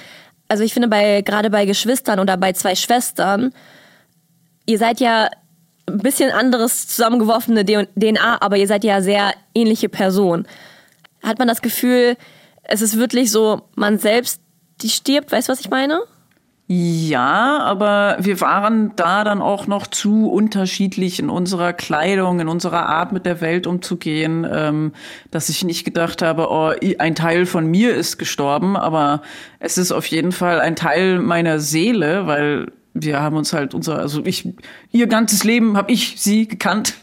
Also ich finde bei, gerade bei Geschwistern oder bei zwei Schwestern, ihr seid ja ein bisschen anderes zusammengeworfene DNA, aber ihr seid ja sehr ähnliche Personen. Hat man das Gefühl, es ist wirklich so, man selbst, die stirbt, weißt du, was ich meine?
Ja, aber wir waren da dann auch noch zu unterschiedlich in unserer Kleidung, in unserer Art mit der Welt umzugehen, ähm, dass ich nicht gedacht habe, oh, ein Teil von mir ist gestorben, aber es ist auf jeden Fall ein Teil meiner Seele, weil wir haben uns halt unser, also ich, ihr ganzes Leben habe ich sie gekannt.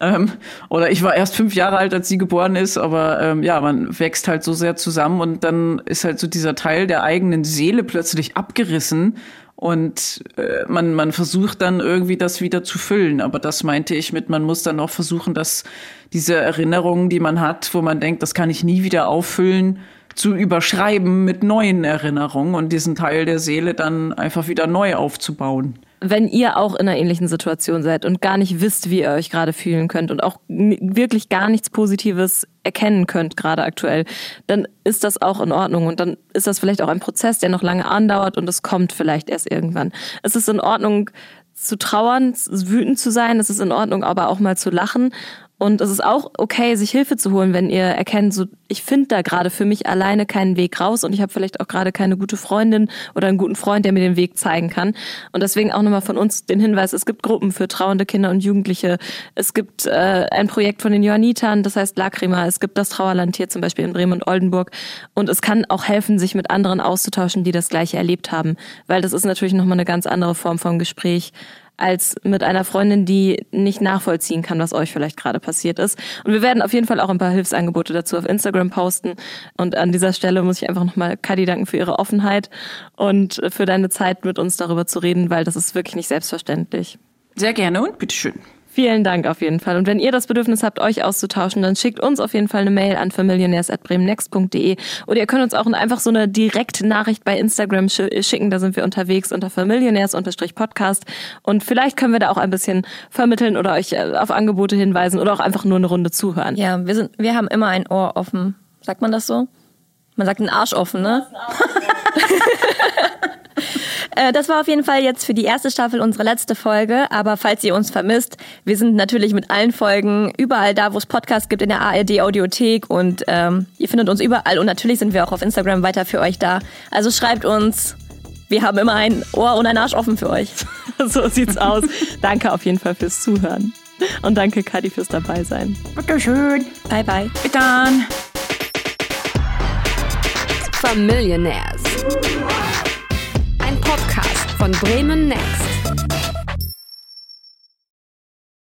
Ähm, oder ich war erst fünf Jahre alt, als sie geboren ist, aber ähm, ja, man wächst halt so sehr zusammen und dann ist halt so dieser Teil der eigenen Seele plötzlich abgerissen und äh, man, man versucht dann irgendwie das wieder zu füllen. Aber das meinte ich mit, man muss dann auch versuchen, dass diese Erinnerungen, die man hat, wo man denkt, das kann ich nie wieder auffüllen, zu überschreiben mit neuen Erinnerungen und diesen Teil der Seele dann einfach wieder neu aufzubauen.
Wenn ihr auch in einer ähnlichen Situation seid und gar nicht wisst, wie ihr euch gerade fühlen könnt und auch wirklich gar nichts Positives erkennen könnt, gerade aktuell, dann ist das auch in Ordnung und dann ist das vielleicht auch ein Prozess, der noch lange andauert und es kommt vielleicht erst irgendwann. Es ist in Ordnung, zu trauern, wütend zu sein, es ist in Ordnung, aber auch mal zu lachen und es ist auch okay, sich Hilfe zu holen, wenn ihr erkennt, so ich finde da gerade für mich alleine keinen Weg raus und ich habe vielleicht auch gerade keine gute Freundin oder einen guten Freund, der mir den Weg zeigen kann. Und deswegen auch nochmal von uns den Hinweis, es gibt Gruppen für trauernde Kinder und Jugendliche. Es gibt äh, ein Projekt von den Johannitern, das heißt Lacrima. Es gibt das Trauerland hier zum Beispiel in Bremen und Oldenburg. Und es kann auch helfen, sich mit anderen auszutauschen, die das Gleiche erlebt haben. Weil das ist natürlich nochmal eine ganz andere Form von Gespräch als mit einer Freundin, die nicht nachvollziehen kann, was euch vielleicht gerade passiert ist. Und wir werden auf jeden Fall auch ein paar Hilfsangebote dazu auf Instagram posten. Und an dieser Stelle muss ich einfach nochmal Kadi danken für ihre Offenheit und für deine Zeit, mit uns darüber zu reden, weil das ist wirklich nicht selbstverständlich.
Sehr gerne und bitteschön.
Vielen Dank auf jeden Fall. Und wenn ihr das Bedürfnis habt, euch auszutauschen, dann schickt uns auf jeden Fall eine Mail an familionärs.bremennext.de oder ihr könnt uns auch einfach so eine direkte Nachricht bei Instagram schicken. Da sind wir unterwegs unter familionärs-podcast. Und vielleicht können wir da auch ein bisschen vermitteln oder euch äh, auf Angebote hinweisen oder auch einfach nur eine Runde zuhören.
Ja, wir sind, wir haben immer ein Ohr offen. Sagt man das so? Man sagt einen Arsch offen, ne? Äh, das war auf jeden Fall jetzt für die erste Staffel unsere letzte Folge. Aber falls ihr uns vermisst, wir sind natürlich mit allen Folgen überall da, wo es Podcasts gibt, in der ARD Audiothek und ähm, ihr findet uns überall. Und natürlich sind wir auch auf Instagram weiter für euch da. Also schreibt uns. Wir haben immer ein Ohr und ein Arsch offen für euch.
so sieht's aus. danke auf jeden Fall fürs Zuhören. Und danke, Kadi, fürs Dabeisein.
Bitteschön.
Bye, bye.
Bis dann.
Familionaires. Podcast von Bremen Next.